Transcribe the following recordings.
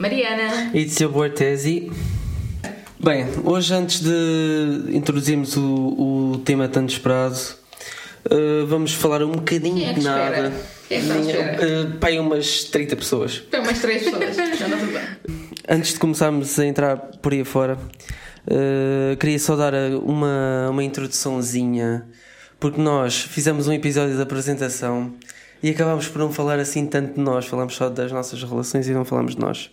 Mariana. E de seu Bortesi. Bem, hoje antes de introduzirmos o, o tema tanto esperado, uh, vamos falar um bocadinho Quem é que de nada. é? Uh, pai, umas 30 pessoas. Tem umas três pessoas. Já está tudo bem. Antes de começarmos a entrar por aí fora, uh, queria só dar uma, uma introduçãozinha, porque nós fizemos um episódio de apresentação e acabámos por não falar assim tanto de nós, falámos só das nossas relações e não falámos de nós.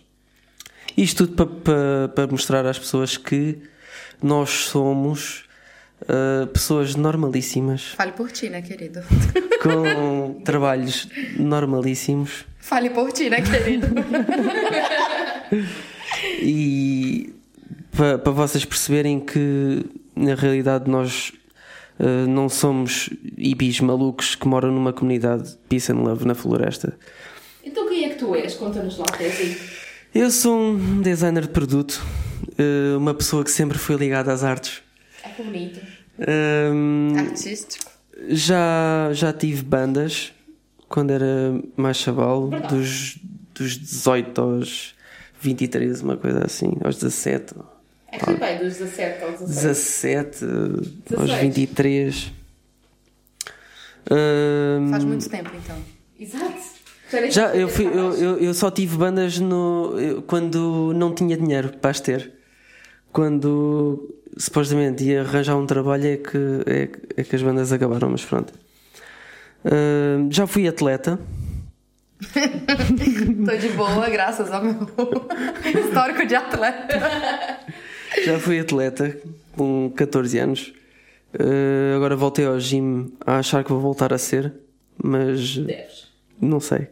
Isto tudo para, para, para mostrar às pessoas que nós somos uh, pessoas normalíssimas, fale por ti, né, querido? com trabalhos normalíssimos. Fale por ti, né, querido? e para, para vocês perceberem que na realidade nós uh, não somos ibis malucos que moram numa comunidade peace and love na floresta. Então quem é que tu és? Conta-nos lá, Tesi. Eu sou um designer de produto, uh, uma pessoa que sempre foi ligada às artes. É que bonito. Um, Artístico. já, já tive bandas quando era mais chaval, dos, dos 18 aos 23, uma coisa assim, aos 17. É que bem, dos 17 aos 16. 17 aos 16. 23. Ahm, Faz muito tempo, então. Exato. Já, eu, fui, eu, eu, eu só tive bandas no, eu- quando não tinha dinheiro para as ter. Quando supostamente ia arranjar um trabalho é que, é, é que as bandas acabaram, mas pronto. Ahm, já fui atleta. Tô de boa, graças ao meu histórico de atleta. Já fui atleta com 14 anos. Uh, agora voltei ao gym a achar que vou voltar a ser, mas Deves. Não sei.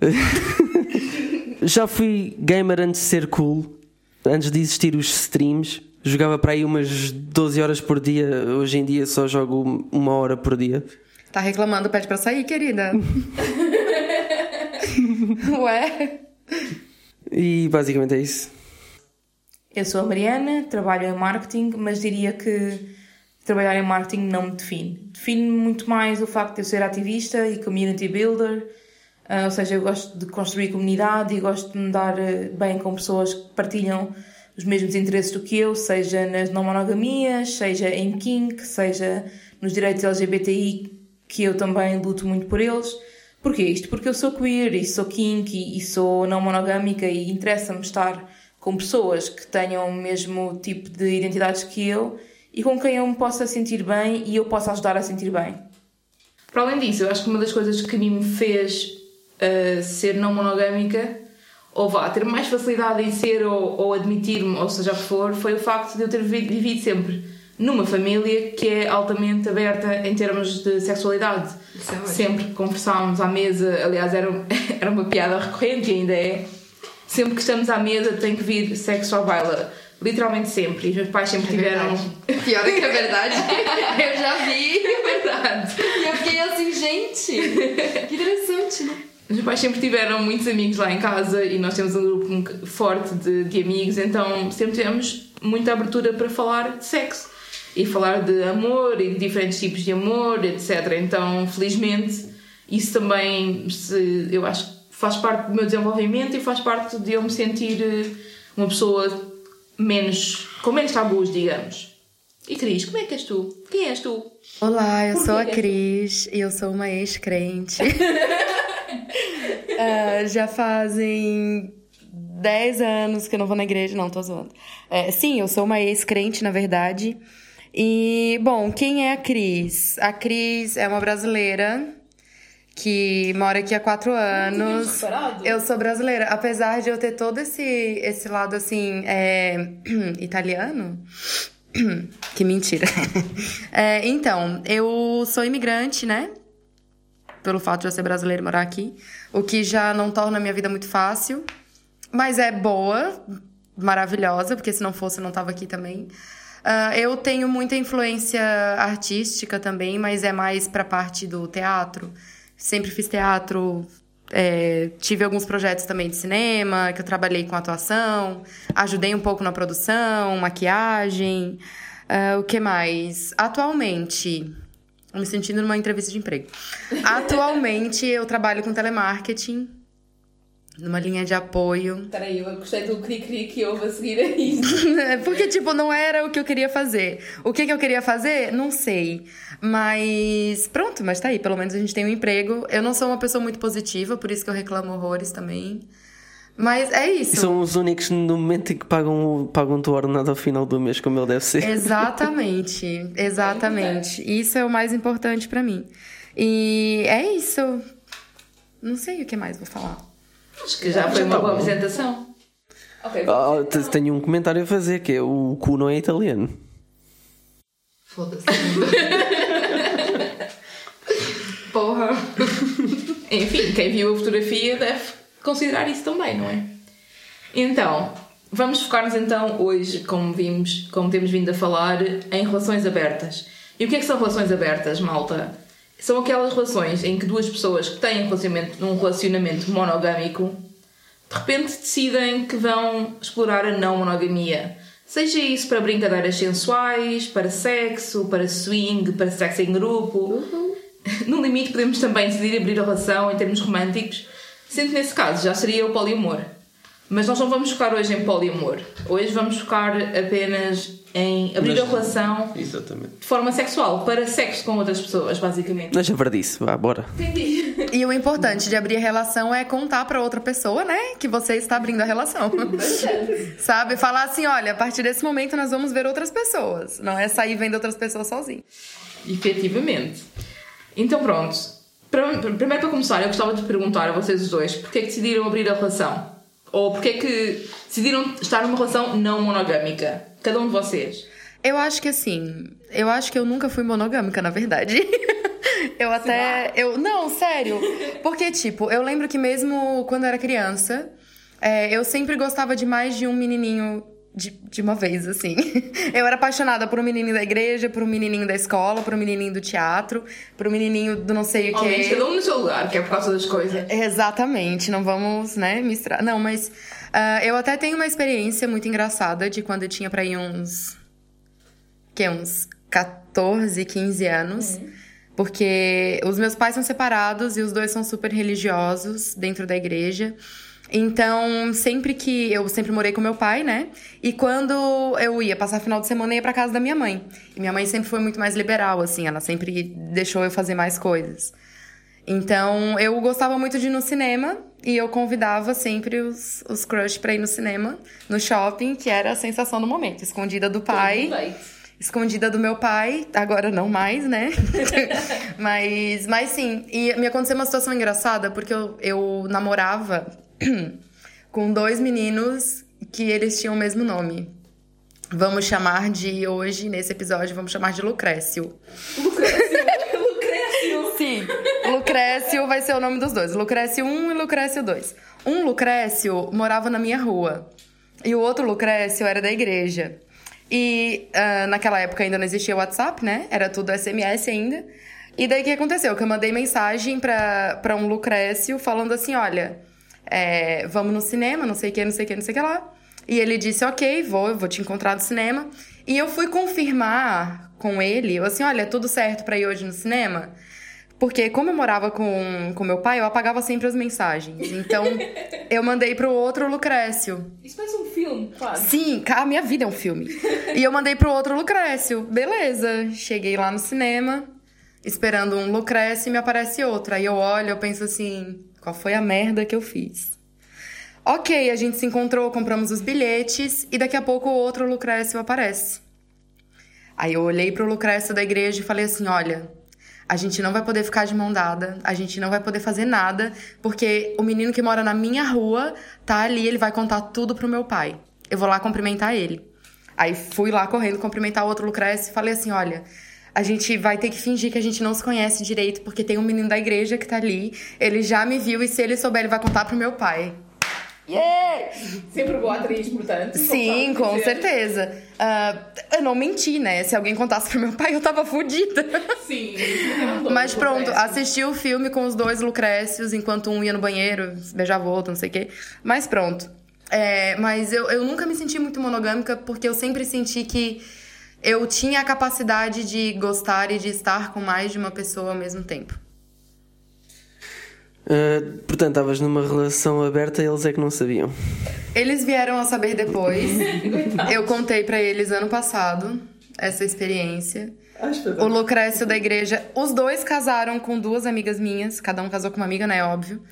Já fui gamer antes de ser cool, antes de existir os streams. Jogava para aí umas 12 horas por dia. Hoje em dia só jogo uma hora por dia. Tá reclamando, pede pra sair, querida. Ué? E basicamente é isso. Eu sou a Mariana, trabalho em marketing, mas diria que trabalhar em marketing não me define. Define muito mais o facto de eu ser ativista e community builder, ah, ou seja, eu gosto de construir comunidade e gosto de me dar eh, bem com pessoas que partilham os mesmos interesses do que eu, seja nas não monogamias, seja em kink, seja nos direitos LGBTI, que eu também luto muito por eles. Porquê isto? Porque eu sou queer e sou kink e, e sou não monogâmica e interessa-me estar com pessoas que tenham o mesmo tipo de identidades que eu e com quem eu me possa sentir bem e eu possa ajudar a sentir bem. Para além disso, eu acho que uma das coisas que a mim me fez uh, ser não monogâmica, ou vá, ter mais facilidade em ser ou, ou admitir-me, ou seja o que for, foi o facto de eu ter vivido, vivido sempre numa família que é altamente aberta em termos de sexualidade. sempre que conversámos à mesa, aliás, era, era uma piada recorrente e ainda é. Sempre que estamos à mesa tem que vir sexo à baila. Literalmente sempre. E os meus pais sempre tiveram. Pior é que é verdade. Eu já vi. É verdade. E eu fiquei assim, gente. Que interessante, né? Os meus pais sempre tiveram muitos amigos lá em casa e nós temos um grupo forte de, de amigos, então sempre tivemos muita abertura para falar de sexo e falar de amor e de diferentes tipos de amor, etc. Então, felizmente, isso também se, eu acho faz parte do meu desenvolvimento e faz parte de eu me sentir eh, uma pessoa menos com menos tabus, digamos. E Cris, como é que és tu? Quem és tu? Olá, eu Por sou a? Cris e eu sou uma ex-crente. Ah, já fazem 10 anos que eu não vou na igreja, não, tô zoando. É, sim, eu sou uma ex-crente, na verdade. E, bom, quem é a Cris? A Cris é uma brasileira que mora aqui há quatro anos. reparado. Eu sou brasileira, apesar de eu ter todo esse, esse lado assim, é, italiano. que mentira. É, então, eu sou imigrante, né? Pelo fato de eu ser brasileira e morar aqui. O que já não torna a minha vida muito fácil. Mas é boa, maravilhosa, porque se não fosse eu não tava aqui também. Uh, eu tenho muita influência artística também, mas é mais pra parte do teatro. Sempre fiz teatro, é, tive alguns projetos também de cinema, que eu trabalhei com atuação, ajudei um pouco na produção, maquiagem. Uh, o que mais? Atualmente, me sentindo numa entrevista de emprego. Atualmente, eu trabalho com telemarketing numa linha de apoio. Peraí, eu gostei do cri-cri que houve a seguir a isso. Porque, tipo, não era o que eu queria fazer. O que, que eu queria fazer? Não sei. Mas pronto, mas tá aí. Pelo menos a gente tem um emprego. Eu não sou uma pessoa muito positiva, por isso que eu reclamo horrores também. Mas é isso. São os únicos no momento em que pagam, pagam o ordenado ao final do mês, como ele deve ser. Exatamente, exatamente. Isso é o mais importante para mim. E é isso. Não sei o que mais vou falar. Acho que já foi uma boa apresentação. Ok. Ah, te- tenho um comentário a fazer que é o cu não é italiano. Foda-se. Porra. Enfim, quem viu a fotografia deve considerar isso também, não é? Então, vamos focar-nos então hoje, como vimos, como temos vindo a falar, em relações abertas. E o que é que são relações abertas, malta? São aquelas relações em que duas pessoas que têm um relacionamento, um relacionamento monogâmico de repente decidem que vão explorar a não monogamia. Seja isso para brincadeiras sensuais, para sexo, para swing, para sexo em grupo. No limite, podemos também decidir abrir a relação em termos românticos, sendo que nesse caso já seria o poliamor. Mas nós não vamos focar hoje em poliamor. Hoje vamos focar apenas em abrir a relação Exatamente. de forma sexual, para sexo com outras pessoas, basicamente. Mas a verdice, vá, bora. Entendi. E o importante de abrir a relação é contar pra outra pessoa, né? Que você está abrindo a relação. Sabe? Falar assim: olha, a partir desse momento nós vamos ver outras pessoas. Não é sair vendo outras pessoas sozinho. Efetivamente. Então pronto. Primeiro para começar, eu gostava de perguntar a vocês os dois porque é que decidiram abrir a relação? Ou porque é que decidiram estar numa relação não monogâmica? Cada um de vocês. Eu acho que assim, eu acho que eu nunca fui monogâmica, na verdade. eu até. Eu, não, sério. Porque, tipo, eu lembro que mesmo quando eu era criança, é, eu sempre gostava de mais de um menininho de, de uma vez, assim. Eu era apaixonada por um menininho da igreja, por um menininho da escola, por um menininho do teatro, por um menininho do não sei o quê. Homens, cada um no seu lugar, que é por causa das coisas. Exatamente, não vamos, né, misturar. Não, mas ah, eu até tenho uma experiência muito engraçada de quando eu tinha pra ir uns. que? Uns 14, 15 anos. Porque os meus pais são separados e os dois são super religiosos dentro da igreja. Então, sempre que. Eu sempre morei com meu pai, né? E quando eu ia passar final de semana, eu ia pra casa da minha mãe. E minha mãe sempre foi muito mais liberal, assim, ela sempre deixou eu fazer mais coisas. Então, eu gostava muito de ir no cinema e eu convidava sempre os, os crush pra ir no cinema, no shopping, que era a sensação do momento. Escondida do pai, escondida do meu pai, agora não mais, né? mas, mas sim, e me aconteceu uma situação engraçada, porque eu, eu namorava com dois meninos que eles tinham o mesmo nome. Vamos chamar de, hoje, nesse episódio, vamos chamar de Lucrécio. Lucrécio! Sim, Lucrécio vai ser o nome dos dois. Lucrécio 1 e Lucrécio 2. Um Lucrécio morava na minha rua. E o outro Lucrécio era da igreja. E ah, naquela época ainda não existia WhatsApp, né? Era tudo SMS ainda. E daí o que aconteceu? Que eu mandei mensagem pra um Lucrécio falando assim: olha, é, vamos no cinema, não sei o que, não sei o que, não sei o que lá. E ele disse: ok, vou, eu vou te encontrar no cinema. E eu fui confirmar com ele, eu assim: olha, tudo certo pra ir hoje no cinema? Porque como eu morava com, com meu pai, eu apagava sempre as mensagens. Então, eu mandei pro outro Lucrécio. Isso parece um filme, quase. Sim, a minha vida é um filme. E eu mandei pro outro Lucrécio. Beleza. Cheguei lá no cinema, esperando um Lucrécio e me aparece outro. Aí eu olho, eu penso assim, qual foi a merda que eu fiz? Ok, a gente se encontrou, compramos os bilhetes e daqui a pouco o outro Lucrécio aparece. Aí eu olhei pro Lucrécio da igreja e falei assim: olha, a gente não vai poder ficar de mão dada, a gente não vai poder fazer nada, porque o menino que mora na minha rua tá ali, ele vai contar tudo pro meu pai. Eu vou lá cumprimentar ele. Aí fui lá correndo cumprimentar o outro Lucrécio e falei assim: olha. A gente vai ter que fingir que a gente não se conhece direito, porque tem um menino da igreja que tá ali. Ele já me viu e se ele souber, ele vai contar pro meu pai. Yeah! Sempre boa atriz, portanto. Sim, com certeza. Ah, eu não menti, né? Se alguém contasse pro meu pai, eu tava fudida. Sim. Mas pronto, assisti o filme com os dois Lucrécios enquanto um ia no banheiro, beijava o outro, não sei o quê. Mas pronto. É, mas eu, eu nunca me senti muito monogâmica porque eu sempre senti que eu tinha a capacidade de gostar e de estar com mais de uma pessoa ao mesmo tempo. Uh, portanto, estavas numa relação aberta e eles é que não sabiam. Eles vieram a saber depois. eu contei pra eles ano passado essa experiência. O Lucrécio da igreja. Os dois casaram com duas amigas minhas. Cada um casou com uma amiga, né? Óbvio.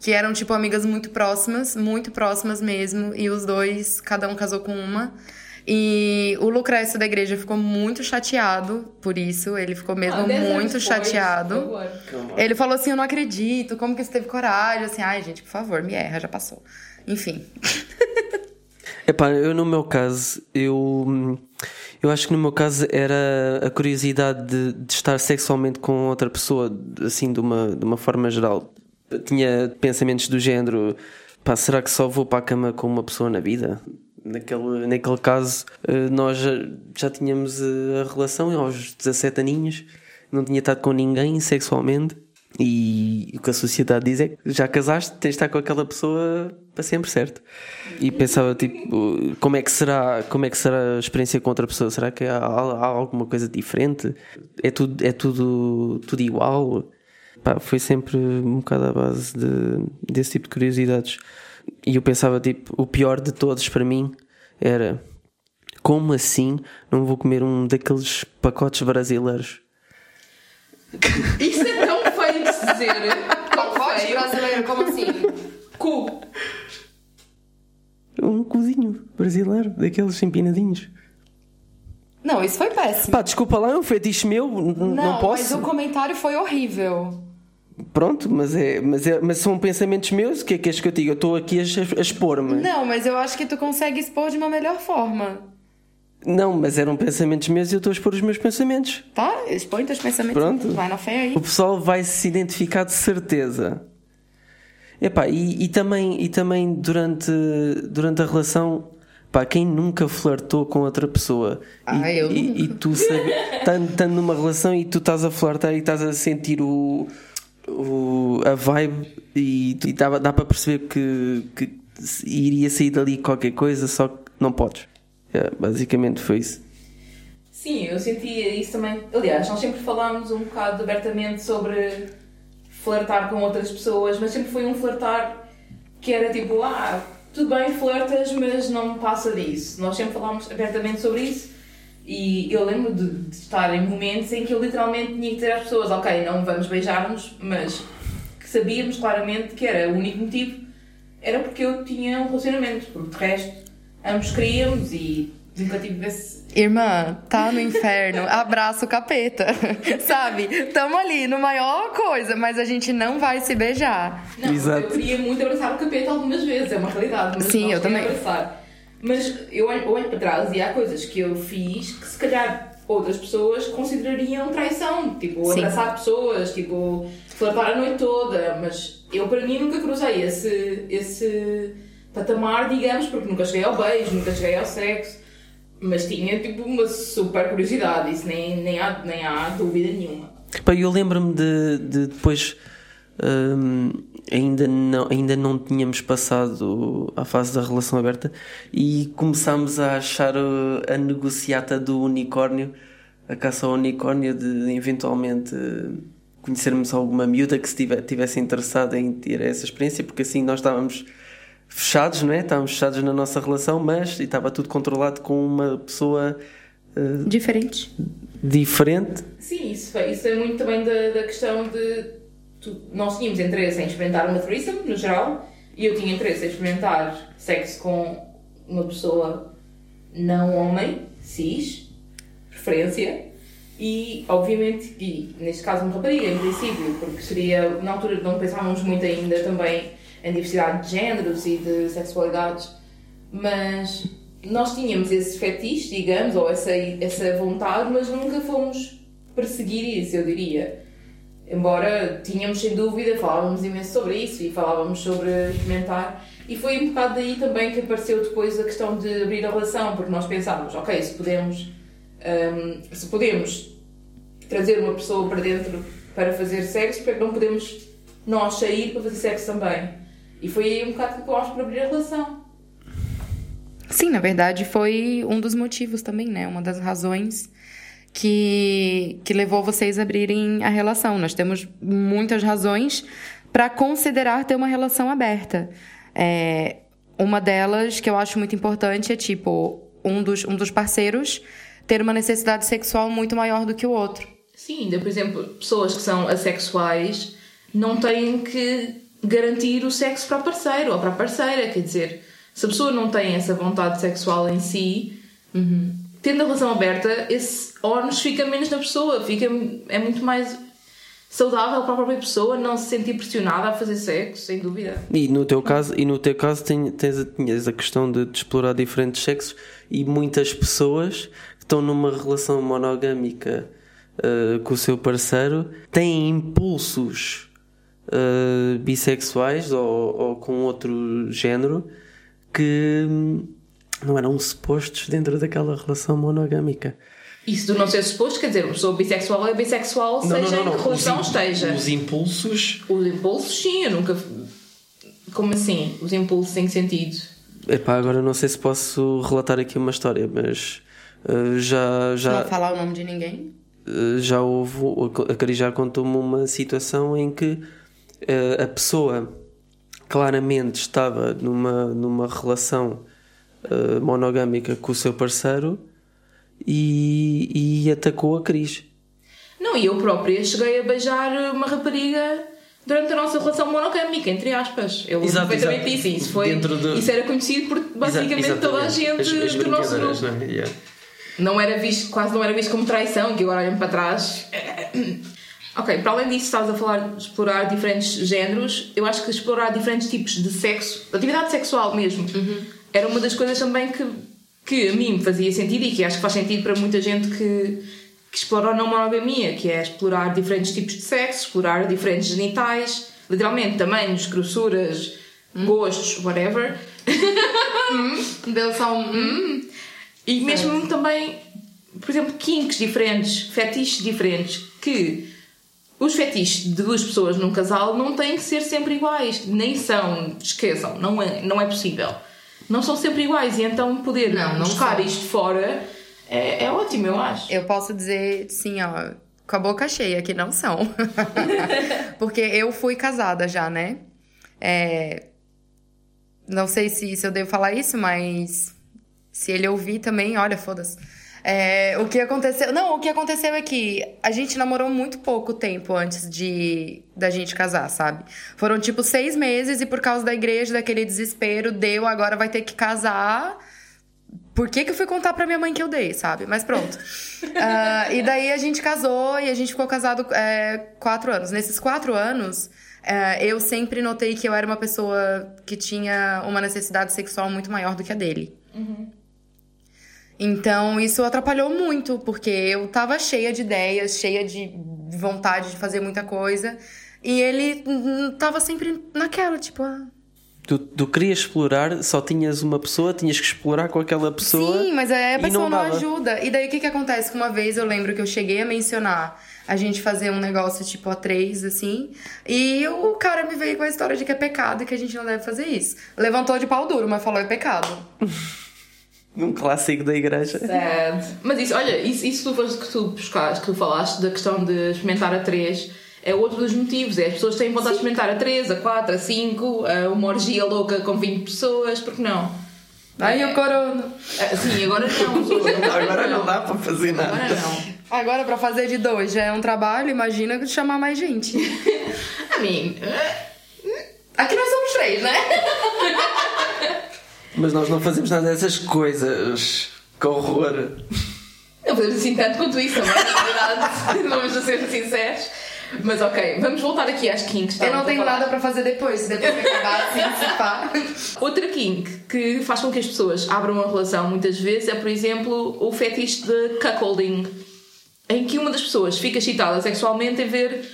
Que eram, tipo, amigas muito próximas, muito próximas mesmo. E os dois, cada um casou com uma. E o Lucrécio da igreja ficou muito chateado por isso. Ele ficou mesmo Ah, dez anos muito chateado. Ele falou assim: Eu não acredito, como que você teve coragem? Assim, ai, gente, por favor, me erra, já passou. Enfim. Epá, eu no meu caso, eu, eu acho que no meu caso era a curiosidade de, de estar sexualmente com outra pessoa, assim, de uma, de uma forma geral. Eu tinha pensamentos do género: pá, será que só vou para a cama com uma pessoa na vida? Naquele, naquele caso, eh, nós já, já tínhamos eh, a relação aos 17 aninhos, não tinha estado com ninguém sexualmente. E o que a sociedade diz é que já casaste, tens de estar com aquela pessoa para sempre, certo? E pensava, tipo, como é que será, como é que será a experiência com outra pessoa? Será que há, há alguma coisa diferente? É tudo, é tudo, tudo igual? Pá, foi sempre um bocado à base de, desse tipo de curiosidades. E eu pensava, tipo, o pior de todos para mim era como assim não vou comer um daqueles pacotes brasileiros? Isso é tão feio de se dizer. Tão feio. brasileiro, como assim? Cu. Um cozinho brasileiro, daqueles empinadinhos. Não, isso foi péssimo. Pá, desculpa lá, é um fetiche meu, não, mas posso. o comentário foi horrível. Pronto, mas, é, mas, é, mas são pensamentos meus, o que é que queres que eu diga? Eu estou aqui a, a expor-me. Não, mas eu acho que tu consegue expor de uma melhor forma. Não, mas eram pensamentos meus e eu estou a expor os meus pensamentos. Tá? Expõe teus pensamentos. Pronto. Vai na fé aí. O pessoal vai se identificar de certeza. Epá, e, e também, e também durante, durante a relação, pá, quem nunca flertou com outra pessoa Ah, e, eu e, e tu sabe, estando numa relação e tu estás a flertar e estás a sentir o, o, a vibe e, e dá, dá para perceber que, que iria sair dali qualquer coisa, só que não podes. É, basicamente foi isso. Sim, eu sentia isso também. Aliás, nós sempre falámos um bocado abertamente sobre flertar com outras pessoas, mas sempre foi um flertar que era tipo, ah, tudo bem, flertas, mas não passa disso. Nós sempre falámos abertamente sobre isso e eu lembro de, de estar em momentos em que eu literalmente tinha que dizer às pessoas, ok, não vamos beijar-nos, mas que sabíamos claramente que era o único motivo, era porque eu tinha um relacionamento, porque de resto ambos queríamos e nunca tive esse Irmã, tá no inferno, abraça o capeta. Sabe? Tamo ali no maior coisa, mas a gente não vai se beijar. Não, Exato. eu queria muito abraçar o capeta algumas vezes, é uma realidade. Mas Sim, não eu também. Abraçar. Mas eu olho, olho para trás e há coisas que eu fiz que se calhar outras pessoas considerariam traição. Tipo, Sim. abraçar pessoas, tipo, flertar a noite toda. Mas eu, para mim, nunca cruzei esse, esse patamar, digamos, porque nunca cheguei ao beijo, nunca cheguei ao sexo. Mas tinha, tipo, uma super curiosidade. Isso nem, nem, há, nem há dúvida nenhuma. Pá, eu lembro-me de, de depois hum, ainda, não, ainda não tínhamos passado à fase da relação aberta e começámos a achar uh, a negociata do unicórnio, a caça ao unicórnio de eventualmente uh, conhecermos alguma miúda que se tive- tivesse interessada em ter essa experiência, porque assim nós estávamos fechados, não é? Estávamos fechados na nossa relação, mas e estava tudo controlado com uma pessoa uh, Diferente. diferente. Sim, isso, foi, isso é muito também da, da questão de. Tu- nós tínhamos interesse em experimentar uma threesome, no geral, e eu tinha interesse em experimentar sexo com uma pessoa não homem, cis, preferência, e obviamente, e neste caso uma rapariga, em princípio, porque seria. Na altura não pensávamos muito ainda também em diversidade de géneros e de sexualidades, mas nós tínhamos esse fetiche, digamos, ou essa, essa vontade, mas nunca fomos perseguir isso, eu diria. Embora tínhamos sem dúvida, falávamos imenso sobre isso e falávamos sobre experimentar. E foi um bocado daí também que apareceu depois a questão de abrir a relação, porque nós pensámos, ok, se podemos, hum, se podemos trazer uma pessoa para dentro para fazer sexo, porque não podemos nós sair para fazer sexo também? E foi aí um bocado que acabámos por abrir a relação. Sim, na verdade foi um dos motivos também, né? Uma das razões que, que levou vocês a abrirem a relação. Nós temos muitas razões para considerar ter uma relação aberta. É, uma delas que eu acho muito importante é tipo um dos, um dos parceiros ter uma necessidade sexual muito maior do que o outro. Sim, por exemplo, pessoas que são assexuais não têm que garantir o sexo para o parceiro ou para a parceira, quer dizer, se a pessoa não tem essa vontade sexual em si, uhum. Tendo a relação aberta, esse ónus fica menos na pessoa, fica, é muito mais saudável para a própria pessoa não se sentir pressionada a fazer sexo, sem dúvida. E no teu caso, e no teu caso tens, tinhas a questão de, de, explorar diferentes sexos e muitas pessoas que estão numa relação monogâmica uh, com o seu parceiro têm impulsos uh, bissexuais ou, ou, com outro género que não eram supostos dentro daquela relação monogâmica. Isso do não ser suposto, quer dizer, uma pessoa bissexual é bissexual, não, seja não, não, em que relação esteja. Os impulsos. Os impulsos, sim, eu nunca. Como assim? Os impulsos em que sentido? Epá, agora não sei se posso relatar aqui uma história, mas uh, já. já não falar o nome de ninguém? Uh, já houve. A Cari já contou-me uma situação em que uh, a pessoa claramente estava numa, numa relação monogâmica com o seu parceiro e, e atacou a Cris. Não, e eu própria cheguei a beijar uma rapariga durante a nossa relação monogâmica, entre aspas. Eu exato, perfeitamente disse isso. Foi, de... Isso era conhecido por basicamente exato, toda a gente as, as do nosso grupo. Não, é? yeah. não era visto, quase não era visto como traição, que agora olham para trás. Ok, para além disso, estavas a falar de explorar diferentes géneros. Eu acho que explorar diferentes tipos de sexo, atividade sexual mesmo, uhum. Era uma das coisas também que que a mim me fazia sentido e que acho que faz sentido para muita gente que, que explora a não monogamia, que é explorar diferentes tipos de sexo, explorar diferentes genitais, literalmente tamanhos, grossuras, hum. gostos, whatever. hum, deu só um. Hum. E mesmo também, por exemplo, kinks diferentes, fetiches diferentes, que os fetiches de duas pessoas num casal não têm que ser sempre iguais, nem são, esqueçam, não é, não é possível não são sempre iguais e então poder não, não buscar são. isto fora é, é ótimo, eu acho. Eu posso dizer, sim, ó, com a boca cheia, que não são. Porque eu fui casada já, né? É... Não sei se, se eu devo falar isso, mas se ele ouvir também, olha, foda-se. É, o que aconteceu. Não, o que aconteceu é que a gente namorou muito pouco tempo antes de da gente casar, sabe? Foram tipo seis meses e por causa da igreja, daquele desespero, deu, agora vai ter que casar. Por que, que eu fui contar pra minha mãe que eu dei, sabe? Mas pronto. uh, e daí a gente casou e a gente ficou casado é, quatro anos. Nesses quatro anos, é, eu sempre notei que eu era uma pessoa que tinha uma necessidade sexual muito maior do que a dele. Uhum. Então, isso atrapalhou muito, porque eu tava cheia de ideias, cheia de vontade de fazer muita coisa. E ele tava sempre naquela, tipo. Ah. Tu, tu querias explorar, só tinhas uma pessoa, tinhas que explorar com aquela pessoa. Sim, mas a pessoa não, não ajuda. E daí o que, que acontece? Que uma vez eu lembro que eu cheguei a mencionar a gente fazer um negócio tipo a três, assim. E o cara me veio com a história de que é pecado e que a gente não deve fazer isso. Levantou de pau duro, mas falou é pecado. Um clássico da igreja. Sad. Mas isso, olha, isso, isso que tu buscaste, que tu falaste da questão de experimentar a 3 é outro dos motivos. É as pessoas têm vontade Sim. de experimentar a 3, a 4, a 5, a uma orgia louca com 20 pessoas, porque não? Ai, o corona. Ah, sim, agora não. Agora, agora não dá para fazer nada. Agora não. Agora, para fazer de dois já é um trabalho, imagina chamar mais gente. I mean, aqui nós somos três, né? Mas nós não fazemos nada dessas coisas. Que horror! Não fazemos assim tanto quanto isso, não é? Na verdade, vamos ser sinceros. Mas ok, vamos voltar aqui às kinks. Eu não tenho nada para fazer depois, depois que acabar assim, pá. Outra kink que faz com que as pessoas abram uma relação muitas vezes é, por exemplo, o fetiche de cuckolding, em que uma das pessoas fica excitada sexualmente em ver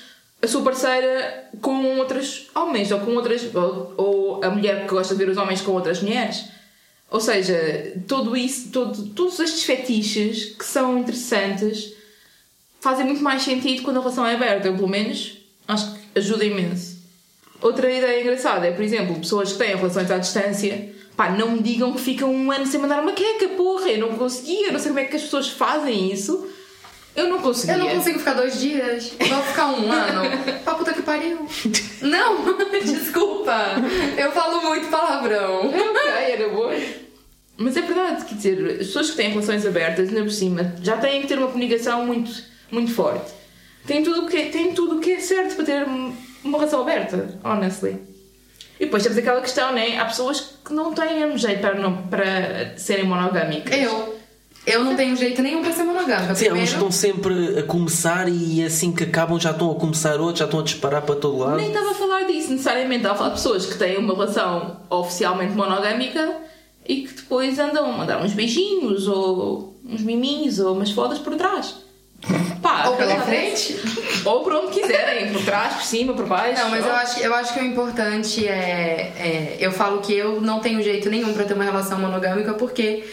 a sua parceira com outros homens ou com outras ou, ou a mulher que gosta de ver os homens com outras mulheres. Ou seja, tudo isso, todo, todos estes fetiches que são interessantes fazem muito mais sentido quando a relação é aberta. Eu, pelo menos, acho que ajuda imenso. Outra ideia engraçada é, por exemplo, pessoas que têm relações à distância, pá, não me digam que ficam um ano sem mandar uma queca, porra, eu não conseguia, não sei como é que as pessoas fazem isso. Eu não conseguia. Eu não consigo ficar dois dias. Vou ficar um ano. Pra puta que pariu. Não, desculpa. Eu falo muito palavrão. Era boa. Mas é verdade, quer dizer, as pessoas que têm relações abertas, ainda por cima, já têm que ter uma comunicação muito, muito forte. Têm tudo o que, têm tudo que é certo para ter uma relação aberta, honestly. E depois temos aquela questão, né? Há pessoas que não têm jeito para, não, para serem monogâmicas. Eu. Eu não tenho jeito nenhum para ser monogâmica. Sim, uns Primeiro, estão sempre a começar e assim que acabam já estão a começar outros, já estão a disparar para todo lado. Nem estava a falar disso necessariamente, estava a falar de pessoas que têm uma relação oficialmente monogâmica e que depois andam a mandar uns beijinhos ou uns miminhos ou umas fodas por trás. Pá, Ou pela vez- frente. Ou por onde quiserem, por trás, por cima, por baixo. Não, mas eu acho, eu acho que o importante é, é- Eu falo que eu não tenho jeito nenhum pra ter uma relação monogâmica porque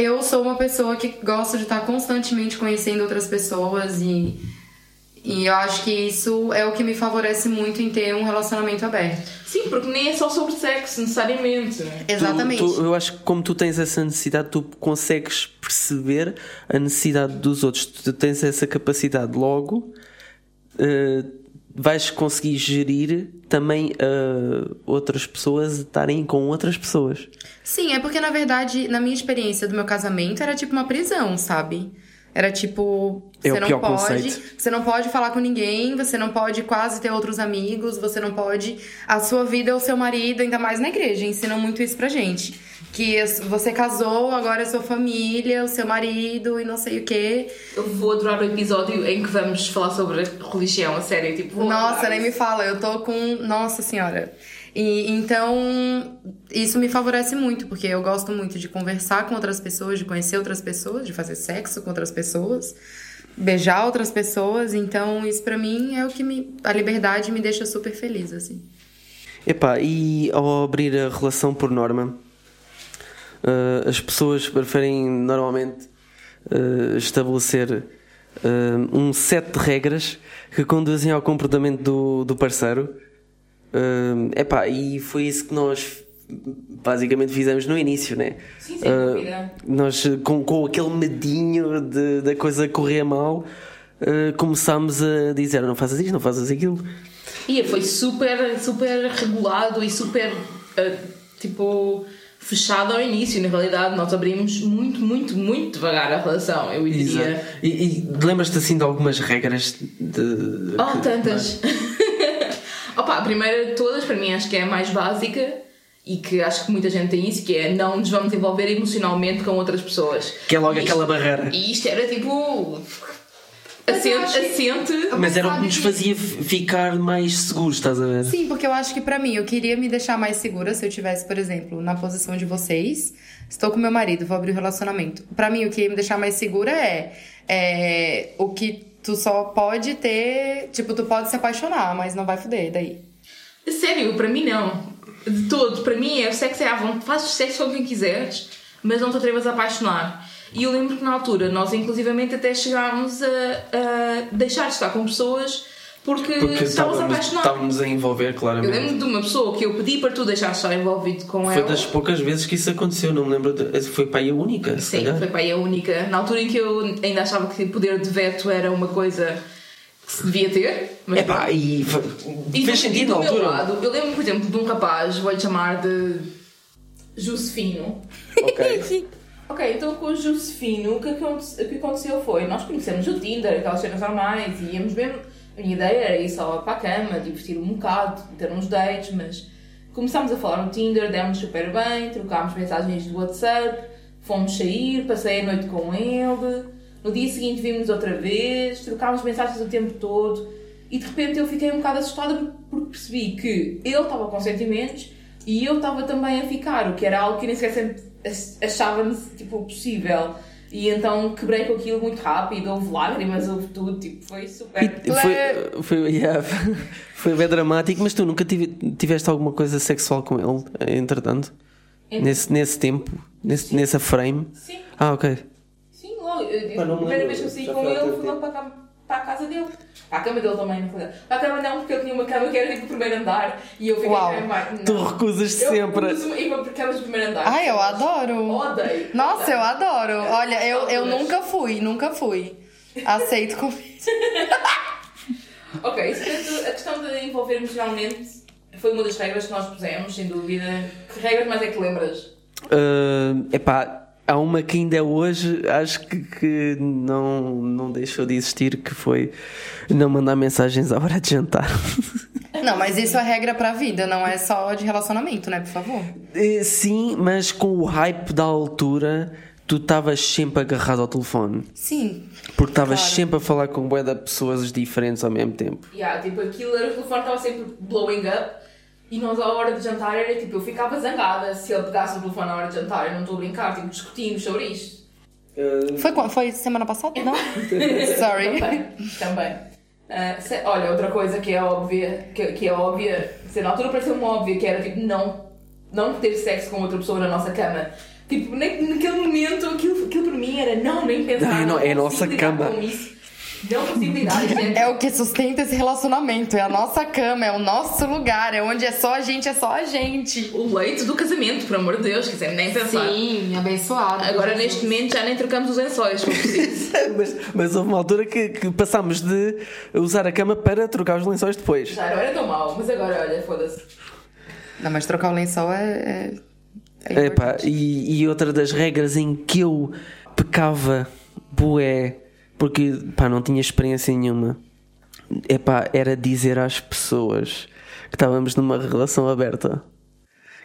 eu sou uma pessoa que gosta de estar constantemente conhecendo outras pessoas e. E eu acho que isso é o que me favorece muito em ter um relacionamento aberto. Sim, porque nem é só sobre sexo, necessariamente. Tu- Exatamente. tu- eu acho que como tu tens essa necessidade, tu consegues perceber a necessidade dos outros. Tu tens essa capacidade logo, eh, vais conseguir gerir também eh, outras pessoas estarem com outras pessoas. Sim, é porque na verdade, na minha experiência do meu casamento, era tipo uma prisão, sabe? Era tipo, É você não pior pode, conceito. você não pode falar com ninguém, você não pode quase ter outros amigos, você não pode, a sua vida é o seu marido, ainda mais na igreja, ensinam muito isso pra gente. Que você casou, agora é sua família, o seu marido e não sei o quê. Eu vou adorar o episódio em que vamos falar sobre a religião, a sério. Tipo, Nossa, nem me fala, eu tô com. Nossa Senhora. E, então, isso me favorece muito, porque eu gosto muito de conversar com outras pessoas, de conhecer outras pessoas, de fazer sexo com outras pessoas, beijar outras pessoas. Então, isso pra mim é o que me. A liberdade me deixa super feliz, assim. Epá, e ao abrir a relação por norma, eh, as pessoas preferem normalmente eh, estabelecer eh, um set de regras que conduzem ao comportamento do, do parceiro. Eh, epá, e foi isso que nós basicamente fizemos no início, né? Sim, sem Eh, dúvida. nós, com, com aquele medinho de, da coisa correr mal, eh, começámos a dizer: não fazes isto, não fazes aquilo. E foi super, super regulado e super, ah, tipo, fechado ao início. Na realidade, nós abrimos muito, muito, muito devagar a relação, eu diria. Exato. E, e lembras-te assim de algumas regras de. Oh, tantas! Opa, a primeira de todas, para mim, acho que é a mais básica e que acho que muita gente tem isso, que é não nos vamos envolver emocionalmente com outras pessoas. Que é logo E isto- aquela barreira. E isto era tipo. Assente, assente. Mas era o que nos fazia ficar mais seguros, estás a ver? Sim, porque eu acho que pra mim, eu queria me deixar mais segura se eu tivesse, por exemplo, na posição de vocês. Estou com meu marido, vou abrir o relacionamento. Pra mim, o que ia me deixar mais segura é, é o que tu só pode ter. Tipo, tu pode se apaixonar, mas não vai fuder daí. Sério, para mim não. De todo. Para mim é o sexo é à vontade. Fazes sexo com quem quiseres, mas não te atrevas a apaixonar. E eu lembro que na altura nós, inclusivamente, até chegámos a, a deixar de estar com pessoas porque, estávamos apaixonados. estávamos a envolver, Eu claramente. lembro de uma pessoa que eu pedi para tu deixar de estar envolvido com Foi ela. das poucas vezes que isso aconteceu, não me lembro. De... Foi para aí a única, Sim, calhar. foi para aí a única. Na altura em que eu ainda achava que poder de veto era uma coisa que se devia ter. Mas Epá, e fa- E fez do- sentido e do na meu altura. lado, eu lembro, por exemplo, de um rapaz, vou-lhe chamar de Josefino. Ok. Ok, então com o Josefino, o que, aconte- o que aconteceu foi, nós conhecemos o Tinder, aquelas cenas normais, e íamos mesmo, a minha ideia era ir só para a cama, divertir um bocado, ter uns dates, mas começámos a falar no Tinder, demos super bem, trocámos mensagens do WhatsApp, fomos sair, passei a noite com ele, no dia seguinte vimos outra vez, trocámos mensagens o tempo todo, e de repente eu fiquei um bocado assustada porque percebi que ele estava com sentimentos e eu estava também a ficar, o que era algo que nem sequer sempre ach- achávamos tipo, possível. E então quebrei com aquilo muito rápido, houve lágrimas, houve tudo, tipo, foi super. E foi, foi, yeah, foi bem dramático, mas tu nunca tive- tiveste alguma coisa sexual com ele, entretanto? Ent- Nesse, nesse tempo? Nesse, nessa frame? Sim, Ah, ok. sim, logo. Eu, a me primeira vez que eu saí com foi ele tempo. logo para, a cama- para a casa dele. Para a cama dele também, não foi? Para a cama não, porque ele tinha uma cama que era tipo o primeiro andar e eu fiquei Uau. Não. Tu recusas Eu sempre. recuso ir para camas do primeiro andar. Ai, eu adoro. Odeio. Nossa, odeio. eu adoro. Olha, eu, eu nunca fui, nunca fui. Aceito com. Ok, isso, portanto, a questão de envolver emocionalmente foi uma das regras que nós pusemos, sem dúvida. Que regras mais é que lembras? Uh, epá, há uma que ainda é hoje acho que, que não, não deixou de existir, que foi não mandar mensagens à hora de jantar. Não, mas isso é regra pra vida, não é só de relacionamento, né? Por favor. Eh, Sim, mas com o hype da altura, tu estavas sempre agarrado ao telefone. Sim. Porque estavas Claro. sempre a falar com bué de pessoas diferentes ao mesmo tempo. Yeah, tipo, aquilo era o telefone estava sempre blowing up e nós à hora de jantar era tipo, eu ficava zangada se ele pegasse o telefone à hora de jantar, eu não estou a brincar, tipo, discutimos sobre isto. Foi, quando- foi semana passada? Não? Sorry. Também. Também. Se- olha, outra coisa que é óbvia, que, que é óbvia, se na altura pareceu-me óbvia, que era tipo, não, não ter sexo com outra pessoa na nossa cama. Tipo, na, naquele momento, aquilo, aquilo para mim era não, nem pensar. Não, não, é a nossa cama. com isso. Não consigo lidar, gente. É o que sustenta esse relacionamento, é a nossa cama, é o nosso lugar, é onde é só a gente, é só a gente. O leito do casamento, por amor de Deus, quiser nem pensar. Sim, abençoado. Agora, neste momento, já nem trocamos os lençóis, mas, mas houve uma altura que, que passámos de usar a cama para trocar os lençóis depois. Já não era tão mau, mas agora, olha, foda-se. Não, mas trocar o lençol é. é, é Epá, e, e outra das regras em que eu pecava bué, porque pá, não tinha experiência nenhuma, epá, era dizer às pessoas que estávamos numa relação aberta.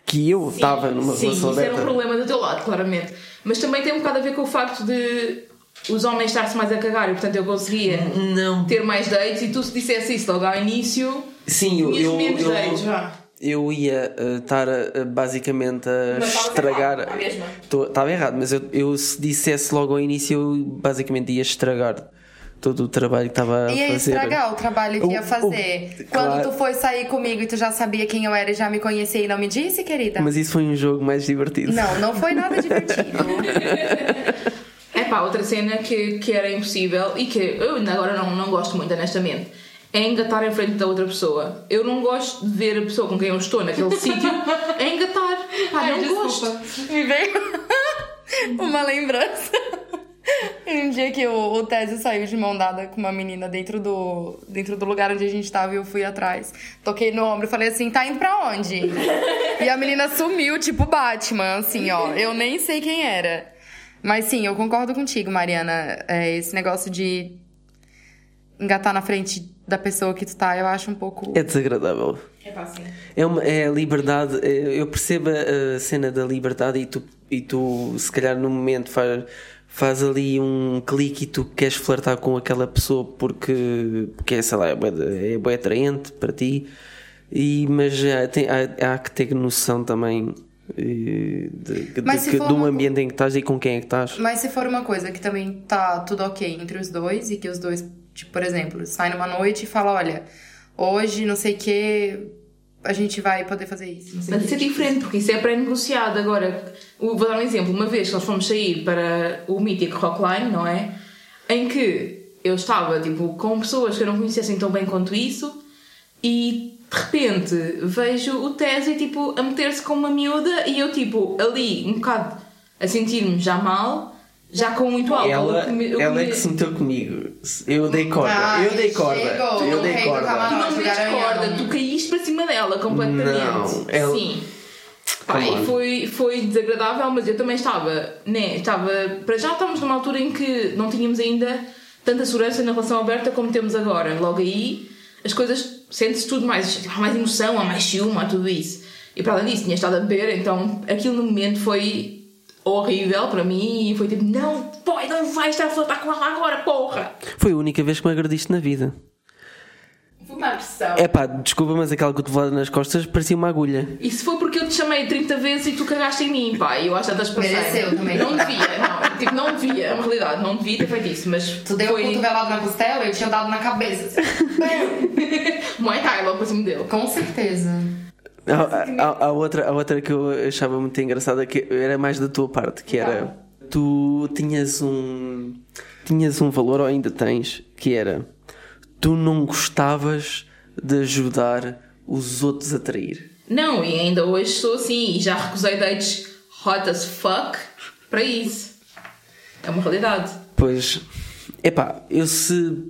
Que eu estava numa Sim, relação isso era um aberta. problema do teu lado, claramente. Mas também tem um bocado a ver com o facto de os homens estar-se mais a cagar e, portanto, eu conseguia Não. ter mais dates e tu se dissesse isso logo ao início, Sim, eu, eu, eu, dates, vá. Eu ia uh, estar uh, basicamente a Mas estragar. mesma. Estava errado, mas eu, eu se dissesse logo ao início, eu basicamente ia estragar todo o trabalho que estava a Ia fazer. estragar o trabalho que O- ia o- fazer. claro. Quando tu foi sair comigo e tu já sabia quem eu era e já me conhecia e não me disse, querida? Mas isso foi um jogo mais divertido. Não, não foi nada divertido. É pá, outra cena que, que era impossível e que eu ainda agora não, não gosto muito, honestamente, é engatar em frente da outra pessoa. Eu não gosto de ver a pessoa com quem eu estou naquele sítio a engatar. Pá, não gosto. Me veio uma lembrança. Um dia que o, o Tésio saiu de mão dada com uma menina dentro do, dentro do lugar onde a gente tava e eu fui atrás. Toquei no ombro e falei assim, tá indo pra onde? e a menina sumiu, tipo Batman, assim, ó. Eu nem sei quem era. Mas sim, eu concordo contigo, Mariana. É, esse negócio de engatar na frente da pessoa que tu tá, eu acho um pouco... É desagradável. É sim. É, uma, é a liberdade. é- eu percebo a cena da liberdade e tu, e tu se calhar, no momento faz, faz ali um clique e tu queres flertar com aquela pessoa porque, porque é, sei lá, é de- é bué atraente para ti. E, mas há, tem, há, há que ter noção também eh, de, de, Mas for do uma- ambiente em que estás e com quem é que estás. Mas se for uma coisa que também tá tudo ok entre os dois e que os dois, tipo, por exemplo, saem numa noite e fala, olha, hoje não sei o que, a gente vai poder fazer isso. Não sei o Mas isso é diferente, porque isso é pré-negociado. Agora, vou dar um exemplo. Uma vez que nós fomos sair para o mítico Rockline, não é? Em que eu estava, tipo, com pessoas que eu não conhecessem tão bem quanto isso e, de repente, vejo o Tese, tipo, a meter-se com uma miúda e eu, tipo, ali, um bocado a sentir-me já mal, já com muito álcool. Ela, ela é que se meteu comigo. Eu dei corda. Ah, eu dei corda. chegou. eu dei corda. Tu não deste Garanhão. corda, tu caíste para cima dela completamente. Não, ela- Sim. E foi, foi desagradável, mas eu também estava, né? Estava. Para já estávamos numa altura em que não tínhamos ainda tanta segurança na relação aberta como temos agora. Logo aí, as coisas. Sente-se tudo mais. Há mais emoção, há mais ciúme, há tudo isso. E para além disso, tinha estado a beber, então aquilo no momento foi horrível para mim e foi tipo: não, boy, não vais estar a flertar com ela agora, porra! Foi a única vez que me agrediste na vida. Má pressão. É pá, desculpa, mas aquela cotovelada nas costas parecia uma agulha. E se foi porque eu te chamei 30 vezes e tu cagaste em mim, pá, e eu acho que passei. Mereceu também. Não devia, não. Tipo, não devia, uma realidade, não devia ter feito isso, mas Tu deu foi... cotovelado na costela, eu tinha dado na cabeça. Muay Thai logo por cima dele. Com certeza. A, outra, a outra que eu achava muito engraçada que era mais da tua parte, que era tu tinhas um tinhas um valor ou ainda tens, que era tu não gostavas de ajudar os outros a trair. Não, e ainda hoje sou assim, e já recusei dates hot as fuck para isso. É uma realidade. Pois, epá, eu se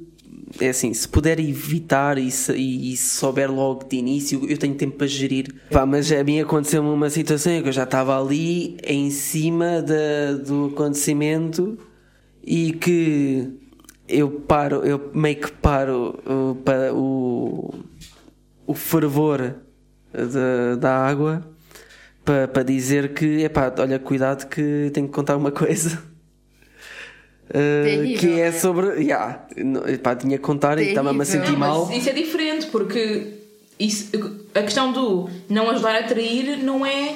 é assim, se puder evitar e se, e se souber logo de início, eu tenho tempo para gerir. Pá, mas a mim aconteceu-me uma situação que eu já estava ali em cima do acontecimento e que eu paro, eu meio que paro para o, o fervor da, da água para, para dizer que, epá, olha, cuidado que tenho que contar uma coisa. Uh, Terrível, que é né? sobre. Yeah, pá, tinha que contar e estava-me a Terrível. sentir Não, mal. mas isso é diferente, porque isso, a questão do não ajudar a trair não é.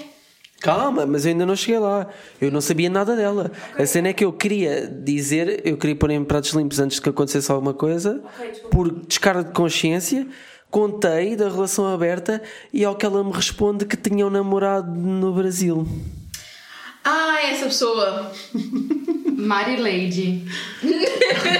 Calma, mas eu ainda não cheguei lá. Eu não sabia nada dela. A cena é que eu queria dizer, eu queria pôr em pratos limpos antes que acontecesse alguma coisa, por descarga de consciência. Contei da relação aberta e ao que ela me responde que tinha um namorado no Brasil. Ah, essa pessoa, Mari Lady.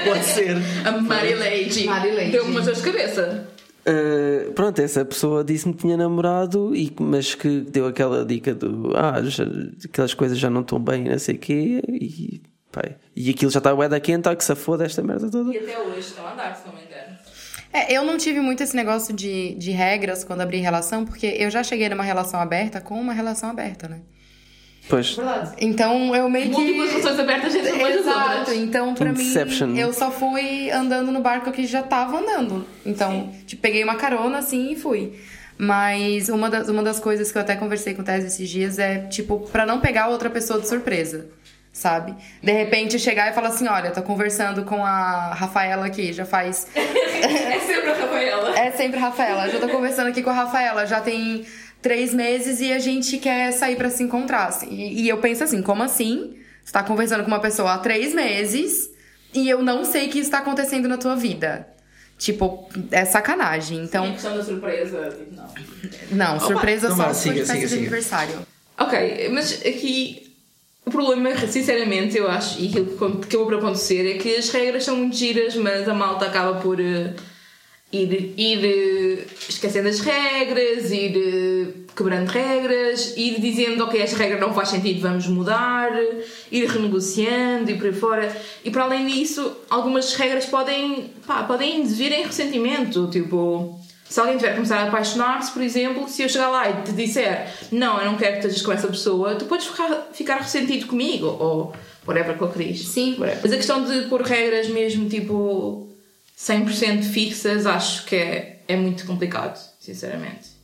Pode ser. a Mary Lady, Mary Lady. deu-me umas dor de cabeça. Uh, pronto, essa pessoa disse-me que tinha namorado, e, mas que deu aquela dica do ah, já- aquelas coisas já não estão bem, não sei o quê, e, pá, e aquilo já está bué da quente, ah, que se foda esta merda toda. E até hoje estão a andar, se não me engano. É, eu não tive muito esse negócio de, de regras quando abri relação, porque eu já cheguei numa relação aberta com uma relação aberta, né? Pois, Verdade. Então eu meio que. Múltiplas relações abertas entre umas Exato, outras. então pra Inception. mim eu só fui andando no barco que já tava andando. Então, tipo, peguei uma carona assim e fui. Mas uma das, uma das coisas que eu até conversei com o Tess esses dias é, tipo, pra não pegar outra pessoa de surpresa, sabe? De repente chegar e falar assim: olha, tô conversando com a Rafaela aqui, já faz É sempre a Rafaela. é sempre Rafaela. Já tô conversando aqui com a Rafaela, já tem três meses e a gente quer sair pra se encontrar. assim. E, e eu penso assim, como assim? Você tá conversando com uma pessoa há três meses e eu não sei que isso tá acontecendo na tua vida. Tipo, é sacanagem. Então, questão da surpresa, não. não, surpresa então só for siga, de festa siga, de siga. aniversário. Ok, mas aqui o problema, sinceramente, eu acho, e aquilo que eu vou para acontecer é que as regras são muito giras, mas a malta acaba por eh, ir, ir esquecendo as regras, ir quebrando regras, ir dizendo, ok, esta regra não faz sentido, vamos mudar, ir renegociando e por aí fora. E para além disso, algumas regras podem, pá, podem induzir em ressentimento, tipo. Se alguém tiver começar a apaixonar-se, por exemplo, se eu chegar lá e te disser não, eu não quero que estejas com essa pessoa, tu podes ficar, ficar ressentido comigo, ou whatever que eu queres. Sim. Whatever. Mas a questão de pôr regras mesmo, tipo, 100% fixas, acho que é, é muito complicado, sinceramente.